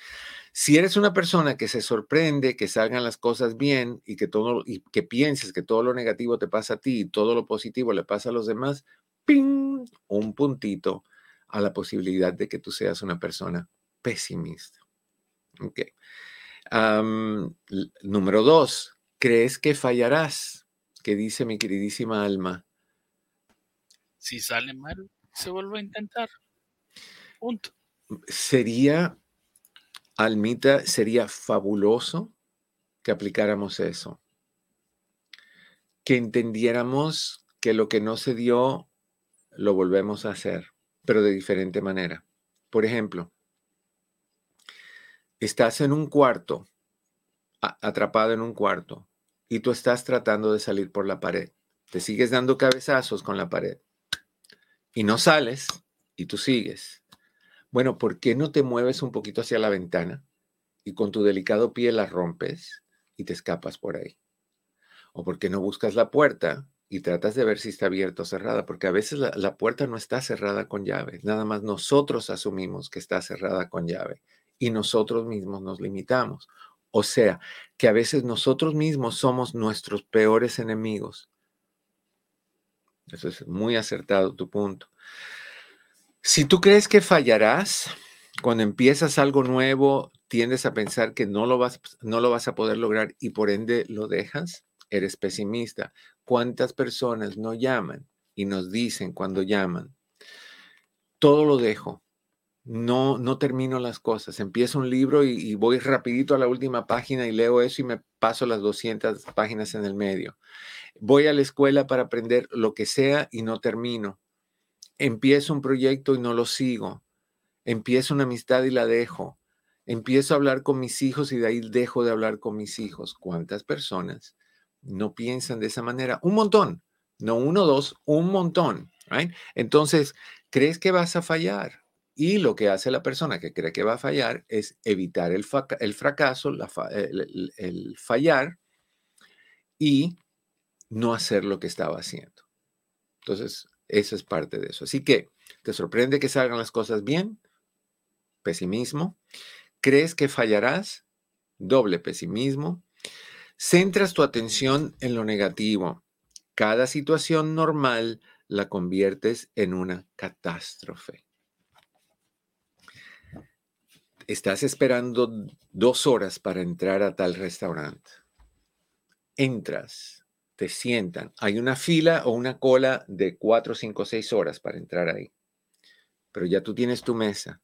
si eres una persona que se sorprende que salgan las cosas bien y que todo y que pienses que todo lo negativo te pasa a ti y todo lo positivo le pasa a los demás, ¡ping! un puntito a la posibilidad de que tú seas una persona pesimista. Ok. número dos, ¿crees que fallarás? ¿Qué dice mi queridísima alma? Si sale mal, se vuelve a intentar. Punto. Sería Almita, sería fabuloso que aplicáramos eso, que entendiéramos que lo que no se dio lo volvemos a hacer, pero de diferente manera. Por ejemplo, estás en un cuarto, atrapado en un cuarto, y tú estás tratando de salir por la pared. Te sigues dando cabezazos con la pared y no sales y tú sigues bueno, ¿por qué no te mueves un poquito hacia la ventana y con tu delicado pie la rompes y te escapas por ahí? ¿O por qué no buscas la puerta y tratas de ver si está abierta o cerrada? Porque a veces la, puerta no está cerrada con llave. Nada más nosotros asumimos que está cerrada con llave y nosotros mismos nos limitamos. O sea, que a veces nosotros mismos somos nuestros peores enemigos. Eso es muy acertado tu punto. Si tú crees que fallarás, cuando empiezas algo nuevo, tiendes a pensar que no lo vas, no lo vas a poder lograr y por ende lo dejas, eres pesimista. ¿Cuántas personas no llaman y nos dicen cuando llaman, todo lo dejo, no, no termino las cosas. Empiezo un libro y, voy rapidito a la última página y leo eso y me paso las 200 páginas en el medio. Voy a la escuela para aprender lo que sea y no termino. Empiezo un proyecto y no lo sigo. Empiezo una amistad y la dejo. Empiezo a hablar con mis hijos y de ahí dejo de hablar con mis hijos. ¿Cuántas personas no piensan de esa manera? Un montón. No uno, dos, un montón. Entonces, ¿crees que vas a fallar? Y lo que hace la persona que cree que va a fallar es evitar el, fracaso, el, fallar y no hacer lo que estaba haciendo. Entonces, eso es parte de eso. Así que, ¿te sorprende que salgan las cosas bien? Pesimismo. ¿Crees que fallarás? Doble pesimismo. Centras tu atención en lo negativo. Cada situación normal la conviertes en una catástrofe estás esperando dos horas para entrar a tal restaurante. Entras, te sientan. Hay una fila o una cola de cuatro, cinco, seis horas para entrar ahí. Pero ya tú tienes tu mesa.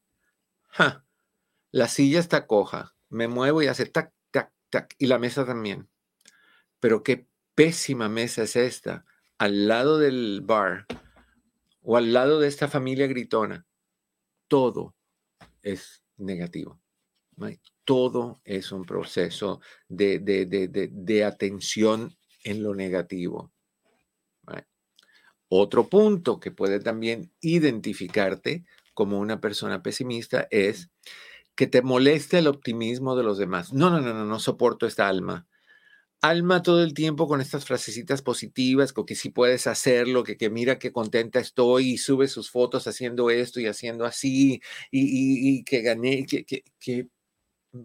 La silla está coja. Me muevo y hace tac, tac, tac. Y la mesa también. Pero qué pésima mesa es esta. Al lado del bar o al lado de esta familia gritona. Todo es negativo. Todo es un proceso de, atención en lo negativo. Otro punto que puede también identificarte como una persona pesimista es que te moleste el optimismo de los demás. No, no, no, no, no soporto esta alma alma todo el tiempo con estas frasecitas positivas, con que si puedes hacerlo, que, mira qué contenta estoy y sube sus fotos haciendo esto y haciendo así y, que gané, que,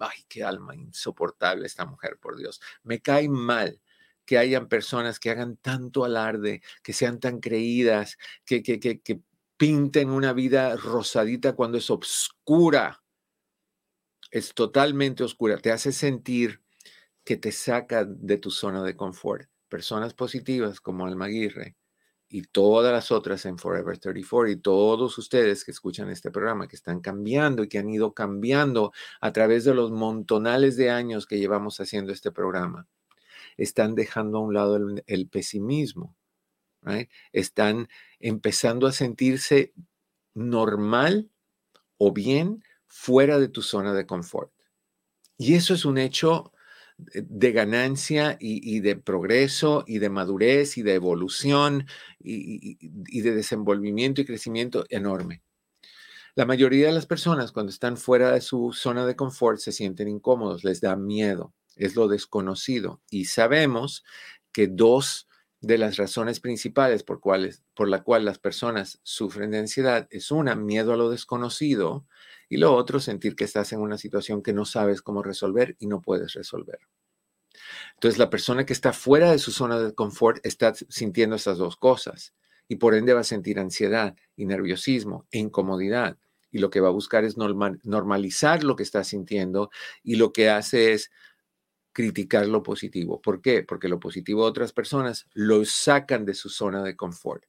ay, qué alma insoportable esta mujer, por Dios. Me cae mal que hayan personas que hagan tanto alarde, que sean tan creídas, que, que, que, pinten una vida rosadita cuando es oscura. Es totalmente oscura. Te hace sentir que te saca de tu zona de confort. Personas positivas como Alma Aguirre y todas las otras en Forever 34 y todos ustedes que escuchan este programa, que están cambiando y que han ido cambiando a través de los montonales de años que llevamos haciendo este programa, están dejando a un lado el, pesimismo. Están empezando a sentirse normal o bien fuera de tu zona de confort. Y eso es un hecho de ganancia y, de progreso y de madurez y de evolución y, y, de desenvolvimiento y crecimiento enorme. La mayoría de las personas cuando están fuera de su zona de confort se sienten incómodos, les da miedo, es lo desconocido. Y sabemos que dos de las razones principales por, cuales, por la cual las personas sufren de ansiedad es una, miedo a lo desconocido y lo otro, sentir que estás en una situación que no sabes cómo resolver y no puedes resolver. Entonces, la persona que está fuera de su zona de confort está sintiendo esas dos cosas y por ende va a sentir ansiedad y nerviosismo e incomodidad. Y lo que va a buscar es normalizar lo que está sintiendo y lo que hace es criticar lo positivo. ¿Por qué? Porque lo positivo de otras personas lo sacan de su zona de confort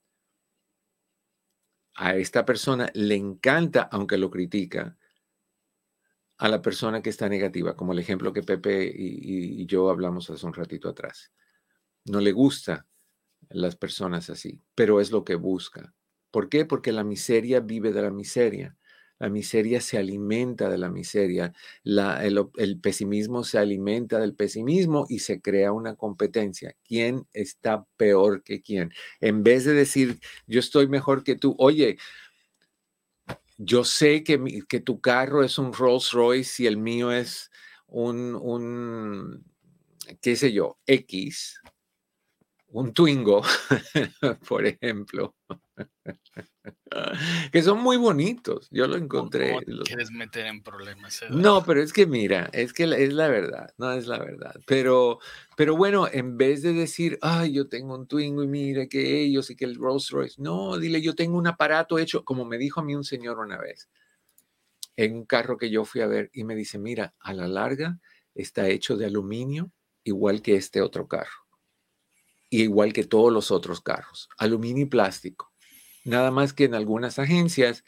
a esta persona le encanta, aunque lo critica, a la persona que está negativa, como el ejemplo que Pepe y, yo hablamos hace un ratito atrás. No le gusta las personas así, pero es lo que busca. ¿Por qué? Porque la miseria vive de la miseria. La miseria se alimenta de la miseria, el, pesimismo se alimenta del pesimismo y se crea una competencia. ¿Quién está peor que quién? En vez de decir, yo estoy mejor que tú, oye, yo sé que, que tu carro es un Rolls Royce y el mío es un, un qué sé yo, X, un Twingo, por ejemplo, que son muy bonitos. Yo lo encontré. quieres meter en problemas? No, pero es que mira, es que es la verdad, no es la verdad. Pero, pero bueno, en vez de decir, ay, yo tengo un Twingo y mire que ellos y que el Rolls Royce, no, dile, yo tengo un aparato hecho, como me dijo a mí un señor una vez, en un carro que yo fui a ver y me dice, mira, a la larga está hecho de aluminio, igual que este otro carro igual que todos los otros carros, aluminio y plástico. Nada más que en algunas agencias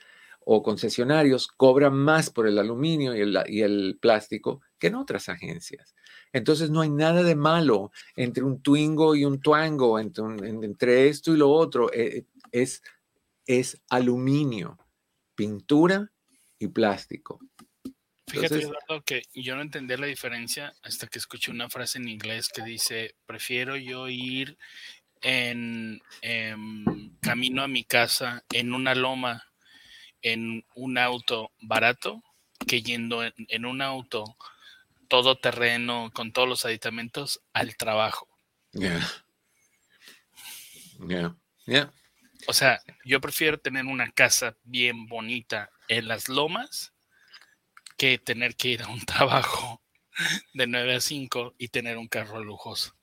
o concesionarios cobran más por el aluminio y el, y el, plástico que en otras agencias. Entonces no hay nada de malo entre un Twingo y un Twango, entre, entre esto y lo otro. Eh, es, es aluminio, pintura y plástico. Fíjate, Eduardo, que yo no entendí la diferencia hasta que escuché una frase en inglés que dice, prefiero yo ir en, camino a mi casa en una loma, en un auto barato, que yendo en, un auto todoterreno, con todos los aditamentos, al trabajo. Yeah. Yeah. Yeah. O sea, yo prefiero tener una casa bien bonita en las lomas que tener que ir a un trabajo de 9 a 5 y tener un carro lujoso.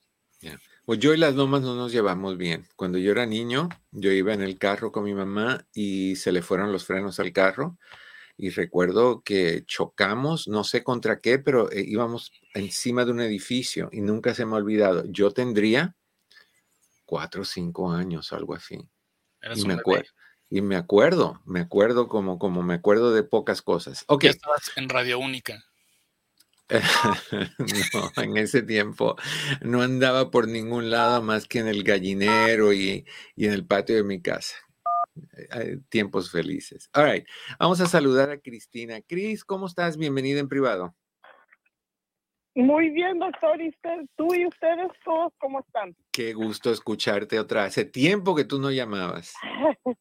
Pues yo y las lomas no nos llevamos bien. Cuando yo era niño, yo iba en el carro con mi mamá y se le fueron los frenos al carro. Y recuerdo que chocamos, no sé contra qué, pero eh, íbamos encima de un edificio y nunca se me ha olvidado. Yo tendría cuatro o cinco años, algo así. Y me, acuerdo, y me acuerdo, me acuerdo como, como me acuerdo de pocas cosas. Ok. estabas en Radio Única. no, en ese tiempo no andaba por ningún lado más que en el gallinero y, en el patio de mi casa. Eh, tiempos felices. All right. Vamos a saludar a Cristina. Cris, ¿cómo estás? Bienvenida en privado. Muy bien, doctor. ¿Y usted, tú y ustedes todos cómo están? Qué gusto escucharte otra. Hace tiempo que tú no llamabas.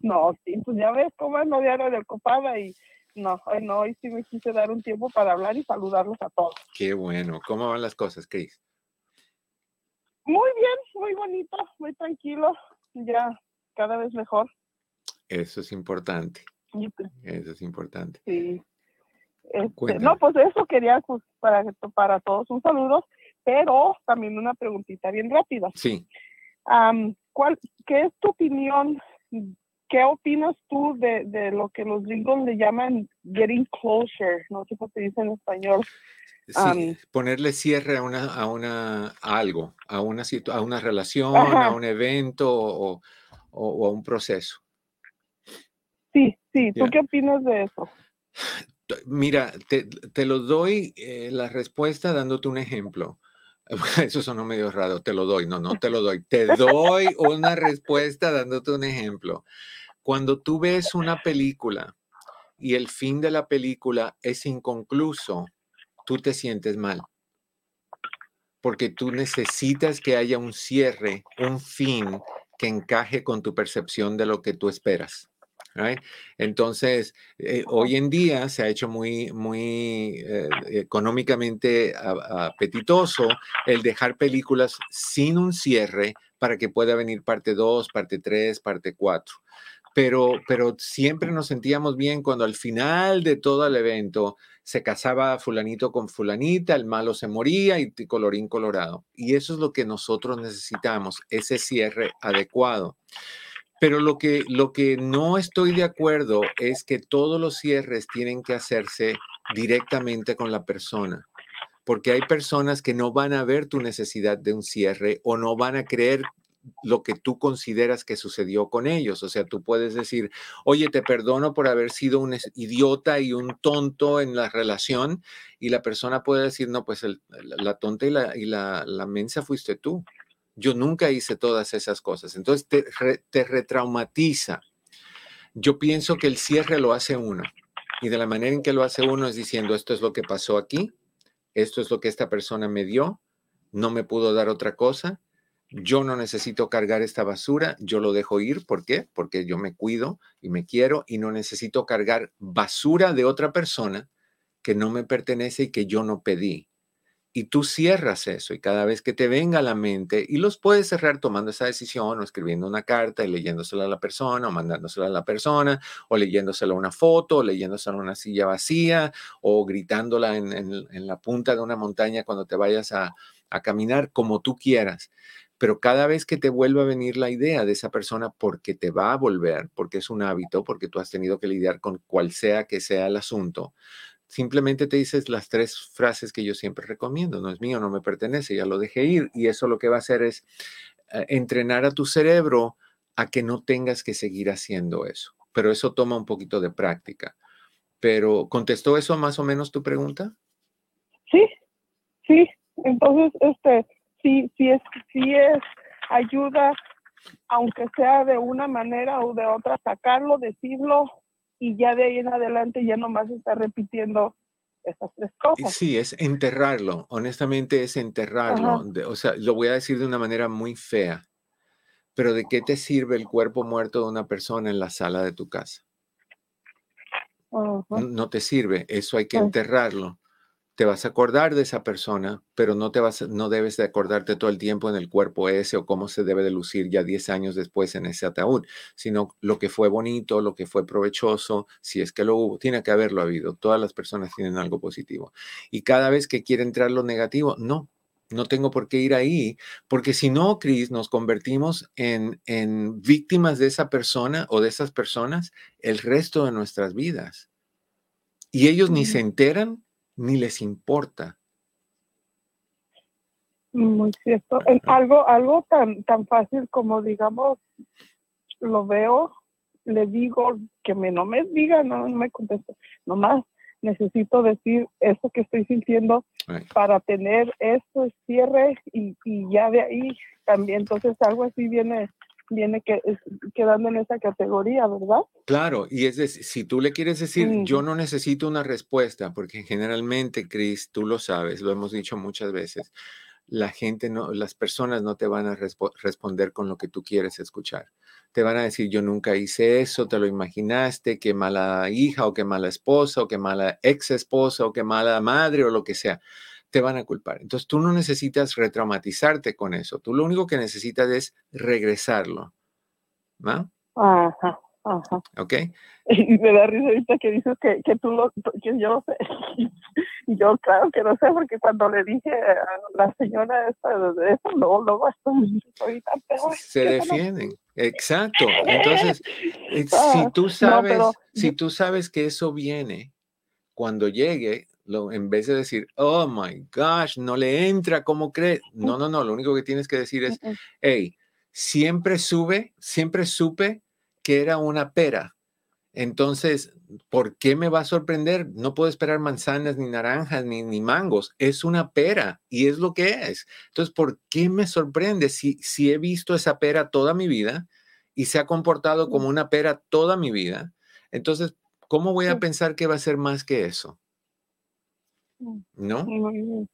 No, sí, pues ya ves cómo es diario de ocupada y no, no, hoy sí me quise dar un tiempo para hablar y saludarlos a todos. Qué bueno. ¿Cómo van las cosas, Cris? Muy bien, muy bonito, muy tranquilo, ya cada vez mejor. Eso es importante. Eso es importante. Sí. Este, no, pues eso quería pues, para, para todos un saludo, pero también una preguntita bien rápida. Sí. ¿cuál, ¿Qué es tu opinión ¿Qué opinas tú de, lo que los gringos le llaman getting closer? No sé cómo se dice en español. Sí, ponerle cierre a una, a una algo, a una a una relación, a un evento o, a un proceso. Sí, sí. ¿Tú qué opinas de eso? Mira, te, lo doy eh, la respuesta dándote un ejemplo. Eso sonó medio raro, te lo doy, no, no te lo doy, te doy una respuesta dándote un ejemplo. Cuando tú ves una película y el fin de la película es inconcluso, tú te sientes mal. Porque tú necesitas que haya un cierre, un fin que encaje con tu percepción de lo que tú esperas. Entonces, eh, hoy en día se ha hecho muy, muy eh, económicamente apetitoso el dejar películas sin un cierre para que pueda venir parte 2, parte 3, parte 4 pero, pero siempre nos sentíamos bien cuando al final de todo el evento se casaba fulanito con fulanita, el malo se moría y colorín colorado. Y eso es lo que nosotros necesitamos, ese cierre adecuado. Pero lo que, lo que no estoy de acuerdo es que todos los cierres tienen que hacerse directamente con la persona porque hay personas que no van a ver tu necesidad de un cierre o no van a creer lo que tú consideras que sucedió con ellos. O sea, tú puedes decir, oye, te perdono por haber sido un idiota y un tonto en la relación, y la persona puede decir, no, pues la tonta y, la, y la, mensa fuiste tú. Yo nunca hice todas esas cosas. Entonces te, te retraumatiza. Yo pienso que el cierre lo hace uno. Y de la manera en que lo hace uno es diciendo, esto es lo que pasó aquí, esto es lo que esta persona me dio, no me pudo dar otra cosa, yo no necesito cargar esta basura, yo lo dejo ir. ¿Por qué? Porque yo me cuido y me quiero y no necesito cargar basura de otra persona que no me pertenece y que yo no pedí. Y tú cierras eso y cada vez que te venga a la mente, y los puedes cerrar tomando esa decisión o escribiendo una carta y leyéndosela a la persona o mandándosela a la persona o leyéndosela una foto o leyéndosela una silla vacía o gritándola en, la punta de una montaña cuando te vayas a caminar, como tú quieras pero cada vez que te vuelva a venir la idea de esa persona, porque te va a volver, porque es un hábito, porque tú has tenido que lidiar con cual sea que sea el asunto, simplemente te dices las tres frases que yo siempre recomiendo, no es mío, no me pertenece, ya lo dejé ir, y eso lo que va a hacer es eh, entrenar a tu cerebro a que no tengas que seguir haciendo eso. pero eso toma un poquito de práctica. Pero, ¿contestó eso más o menos tu pregunta? Sí, sí. Entonces, este, sí, sí es, sí es ayuda, aunque sea de una manera o de otra, sacarlo, decirlo y ya de ahí en adelante ya nomás está repitiendo esas tres cosas. Sí, es enterrarlo. Honestamente es enterrarlo. o sea, lo voy a decir de una manera muy fea. Pero ¿de qué te sirve el cuerpo muerto de una persona en la sala de tu casa? No te sirve. Eso hay que enterrarlo te vas a acordar de esa persona, pero no, te vas, no debes de acordarte todo el tiempo en el cuerpo ese o cómo se debe de lucir ya 10 años después en ese ataúd, sino lo que fue bonito, lo que fue provechoso, si es que lo hubo, tiene que haberlo habido. Todas las personas tienen algo positivo. Y cada vez que quiere entrar lo negativo, no, no tengo por qué ir ahí, porque si no, Cris, nos convertimos en, en víctimas de esa persona o de esas personas el resto de nuestras vidas. Y ellos ni se enteran ni les importa. Muy cierto. algo, algo tan, tan fácil como, digamos, lo veo, le digo que me, no me diga, no, me conteste, nomás necesito decir eso que estoy sintiendo para tener eso, cierre y, y ya de ahí también, entonces algo así viene viene que, quedando en esa categoría, ¿verdad? Claro, y es decir, si tú le quieres decir, yo no necesito una respuesta, porque generalmente, Chris, tú lo sabes, lo hemos dicho muchas veces, la gente no, las personas no te van a responder con lo que tú quieres escuchar. Te van a decir, yo nunca hice eso, te lo imaginaste, qué mala hija o qué mala esposa o qué mala ex esposa o qué mala madre o lo que sea te van a culpar. Entonces tú no necesitas retraumatizarte con eso. Tú lo único que necesitas es regresarlo. ¿Va? Ajá, ajá. ¿Ok? Y me da risa ahorita que dices que, que tú lo, que yo lo sé. Y yo claro que no sé, porque cuando le dije a la señora esta, eso, luego, luego estoy tan peor. Se defienden. Exacto. Entonces, eh, si ah, tú sabes, si tú sabes que eso viene, cuando llegue, en vez de decir, oh my gosh, no le entra, ¿cómo cree? No, no, no, lo único que tienes que decir es, hey, siempre sube, siempre supe que era una pera. Entonces, ¿por qué me va a sorprender? No puedo esperar manzanas, ni naranjas, ni, ni mangos. Es una pera y es lo que es. Entonces, ¿por qué me sorprende si, si he visto esa pera toda mi vida y se ha comportado como una pera toda mi vida? Entonces, ¿cómo voy a pensar que va a ser más que eso? ¿No? Muy,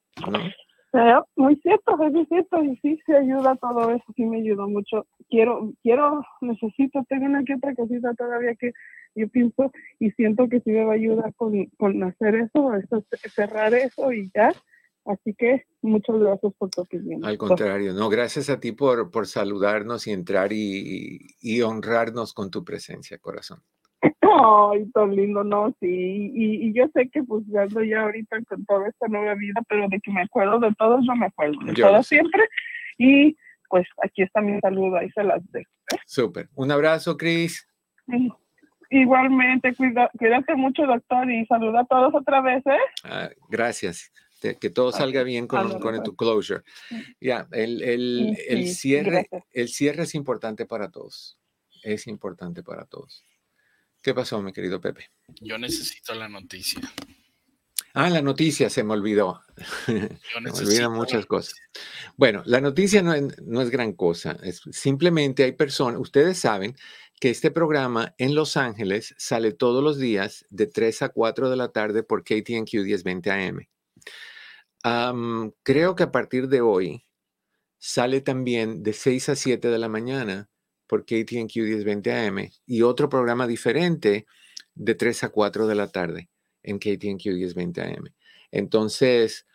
muy cierto, es muy cierto, y sí, se ayuda todo eso, sí me ayudó mucho. Quiero, quiero, necesito, tengo una que otra cosita todavía que yo pienso y siento que sí me va a ayudar con, con hacer eso, cerrar eso y ya. Así que muchas gracias por tu opinión. Al contrario, no, gracias a ti por, por saludarnos y entrar y, y honrarnos con tu presencia, corazón. Ay, tan lindo, no, sí. Y, yo sé que pues ya ando ya ahorita con toda esta nueva vida, pero de que me acuerdo de todos, no me acuerdo de todo siempre. Y pues aquí está mi saludo, ahí se las dejo. ¿eh? Súper. Un abrazo, Cris. Igualmente, cuídate mucho, doctor, y saluda a todos otra vez, ¿eh? Ah, gracias. Que todo salga bien con, con tu closure. Ya, el, el, el cierre, el cierre es importante para todos. Es importante para todos. ¿Qué pasó, mi querido Pepe? Yo necesito la noticia. Ah, la noticia se me olvidó. se me olvidan muchas cosas. Bueno, la noticia no es, gran cosa. Es, simplemente hay personas, ustedes saben que este programa en Los Ángeles sale todos los días de 3 a 4 de la tarde por KTNQ 1020 AM. creo que a partir de hoy sale también de 6 a 7 de la mañana por KTNQ 1020 AM y otro programa diferente de 3 a 4 de la tarde en KTNQ 1020 AM. Entonces,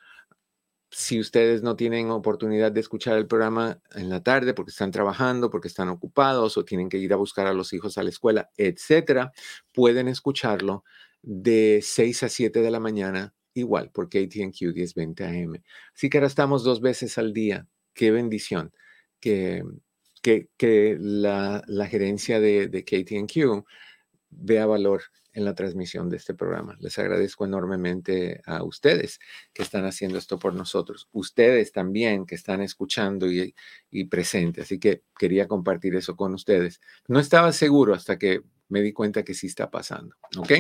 si ustedes no tienen oportunidad de escuchar el programa en la tarde porque están trabajando, porque están ocupados o tienen que ir a buscar a los hijos a la escuela, etcétera, pueden escucharlo de 6 a 7 de la mañana igual por KTNQ 1020 AM. Así que ahora estamos dos veces al día. Qué bendición que que, la, gerencia de, de KTNQ vea valor en la transmisión de este programa. Les agradezco enormemente a ustedes que están haciendo esto por nosotros, ustedes también que están escuchando y, presentes. Así que quería compartir eso con ustedes. No estaba seguro hasta que me di cuenta que sí está pasando. ¿Ok?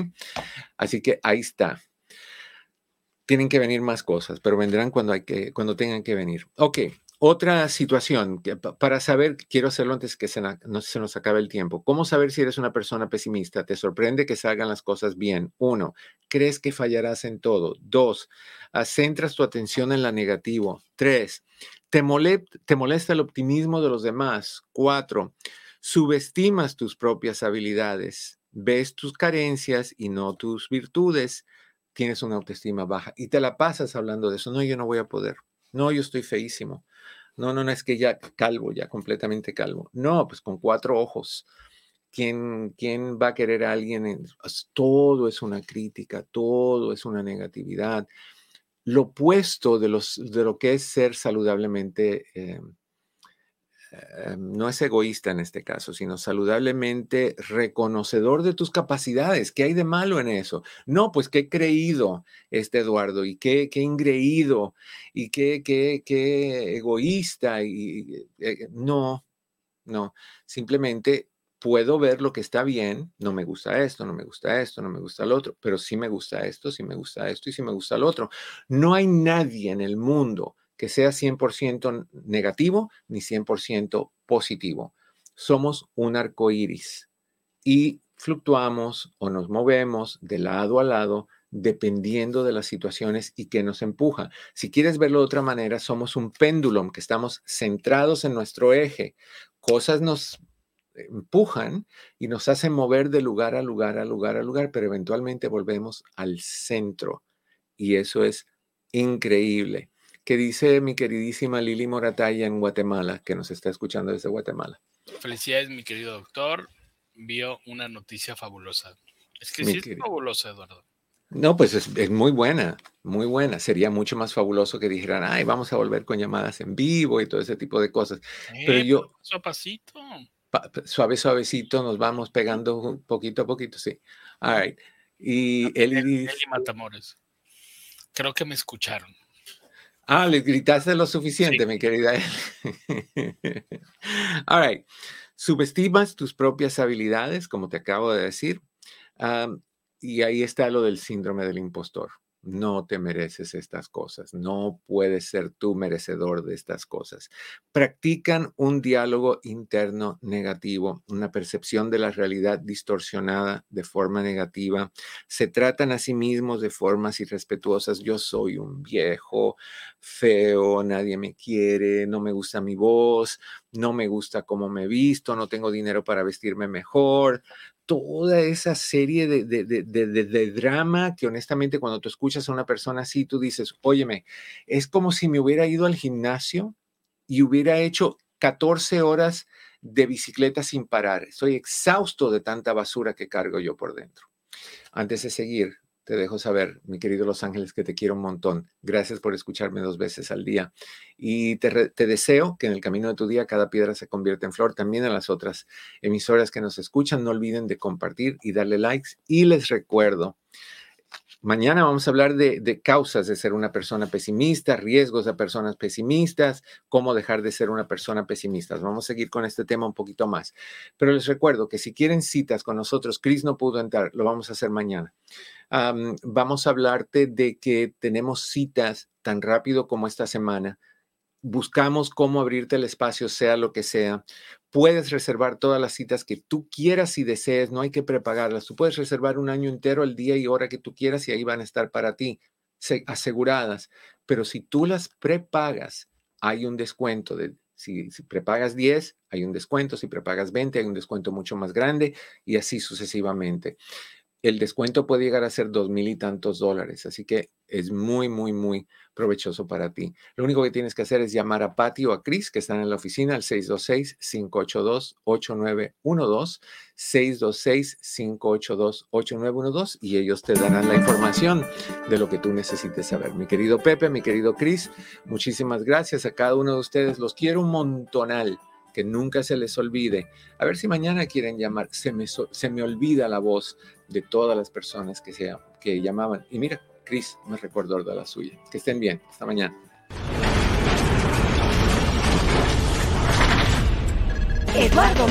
Así que ahí está. Tienen que venir más cosas, pero vendrán cuando, cuando tengan que venir. Ok, otra situación, para saber, quiero hacerlo antes que se, no se nos acabe el tiempo. ¿Cómo saber si eres una persona pesimista? ¿Te sorprende que salgan las cosas bien? Uno, ¿crees que fallarás en todo? Dos, ah, centras tu atención en la negativo. Tres, ¿te, te molesta el optimismo de los demás? Cuatro, subestimas tus propias habilidades. Ves tus carencias y no tus virtudes. Tienes una autoestima baja y te la pasas hablando de eso. No, yo no voy a poder. No, yo estoy feísimo. No, no, no es que ya calvo, ya completamente calvo. No, pues con cuatro ojos. ¿Quién, quién va a querer a alguien? todo es una crítica, todo es una negatividad. Lo opuesto de, los, de lo que es ser saludablemente eh, eh, no es egoísta en este caso, sino saludablemente reconocedor de tus capacidades. ¿Qué hay de malo en eso? No, pues qué creído este Eduardo y qué, qué ingreído y qué, qué, qué egoísta. Y, eh, no, no, simplemente puedo ver lo que está bien, no me gusta esto, no me gusta esto, no me gusta el otro, pero sí me gusta esto, sí me gusta esto y sí me gusta el otro. No hay nadie en el mundo que sea 100% negativo ni 100% positivo. Somos un arco iris y fluctuamos o nos movemos de lado a lado dependiendo de las situaciones y que nos empuja. Si quieres verlo de otra manera, somos un péndulo que estamos centrados en nuestro eje. Cosas nos empujan y nos hacen mover de lugar a lugar, a lugar, a lugar, pero eventualmente volvemos al centro. Y eso es increíble que dice mi queridísima Lili Morataya en Guatemala, que nos está escuchando desde Guatemala. Felicidades, mi querido doctor. Vio una noticia fabulosa. Es que sí es fabulosa, Eduardo. No, pues es, muy buena, muy buena. Sería mucho más fabuloso que dijeran, ay, vamos a volver con llamadas en vivo y todo ese tipo de cosas. Pero eh, yo... Suavecito. suave, suavecito, nos vamos pegando poquito a poquito, sí. All right. Y Eli, Eli Matamores. Creo que me escucharon. Ah, le gritaste lo suficiente, mi querida. All right. Subestimas tus propias habilidades, como te acabo de decir. y ahí está lo del síndrome del impostor no te mereces estas cosas, no puedes ser tú merecedor de estas cosas. Practican un diálogo interno negativo, una percepción de la realidad distorsionada de forma negativa, se tratan a sí mismos de formas irrespetuosas, yo soy un viejo, feo, nadie me quiere, no me gusta mi voz, no me gusta cómo me visto, no tengo dinero para vestirme mejor, toda esa serie de, de, drama que honestamente cuando tú escuchas a una persona así, tú dices, óyeme, es como si me hubiera ido al gimnasio y hubiera hecho 14 horas de bicicleta sin parar. Estoy exhausto de tanta basura que cargo yo por dentro. Antes de seguir, te dejo saber, mi querido Los Ángeles, que te quiero un montón. Gracias por escucharme dos veces al día. Y te, deseo que en el camino de tu día cada piedra se convierta en flor. También a las otras emisoras que nos escuchan, no olviden de compartir y darle likes. Y les recuerdo Mañana vamos a hablar de, causas de ser una persona pesimista, riesgos de personas pesimistas, cómo dejar de ser una persona pesimista. Vamos a seguir con este tema un poquito más. Pero les recuerdo que si quieren citas con nosotros, Chris no pudo entrar, lo vamos a hacer mañana. vamos a hablarte de que tenemos citas tan rápido como esta semana buscamos cómo abrirte el espacio, sea lo que sea. Puedes reservar todas las citas que tú quieras y desees, no hay que prepagarlas. Tú puedes reservar un año entero, el día y hora que tú quieras y ahí van a estar para ti, aseguradas. Pero si tú las prepagas, hay un descuento de si, si, prepagas 10, hay un descuento, si prepagas 20, hay un descuento mucho más grande y así sucesivamente el descuento puede llegar a ser dos mil y tantos dólares. Así que es muy, muy, muy provechoso para ti. Lo único que tienes que hacer es llamar a Patty o a Chris, que están en la oficina, al 626-582-8912, 626-582-8912, y ellos te darán la información de lo que tú necesites saber. Mi querido Pepe, mi querido Chris, muchísimas gracias a cada uno de ustedes. Los quiero un montonal que nunca se les olvide. A ver si mañana quieren llamar. Se me, se me olvida la voz de todas las personas que, se, que llamaban. Y mira, Cris me recordó de la suya. Que estén bien. Hasta mañana. Eduardo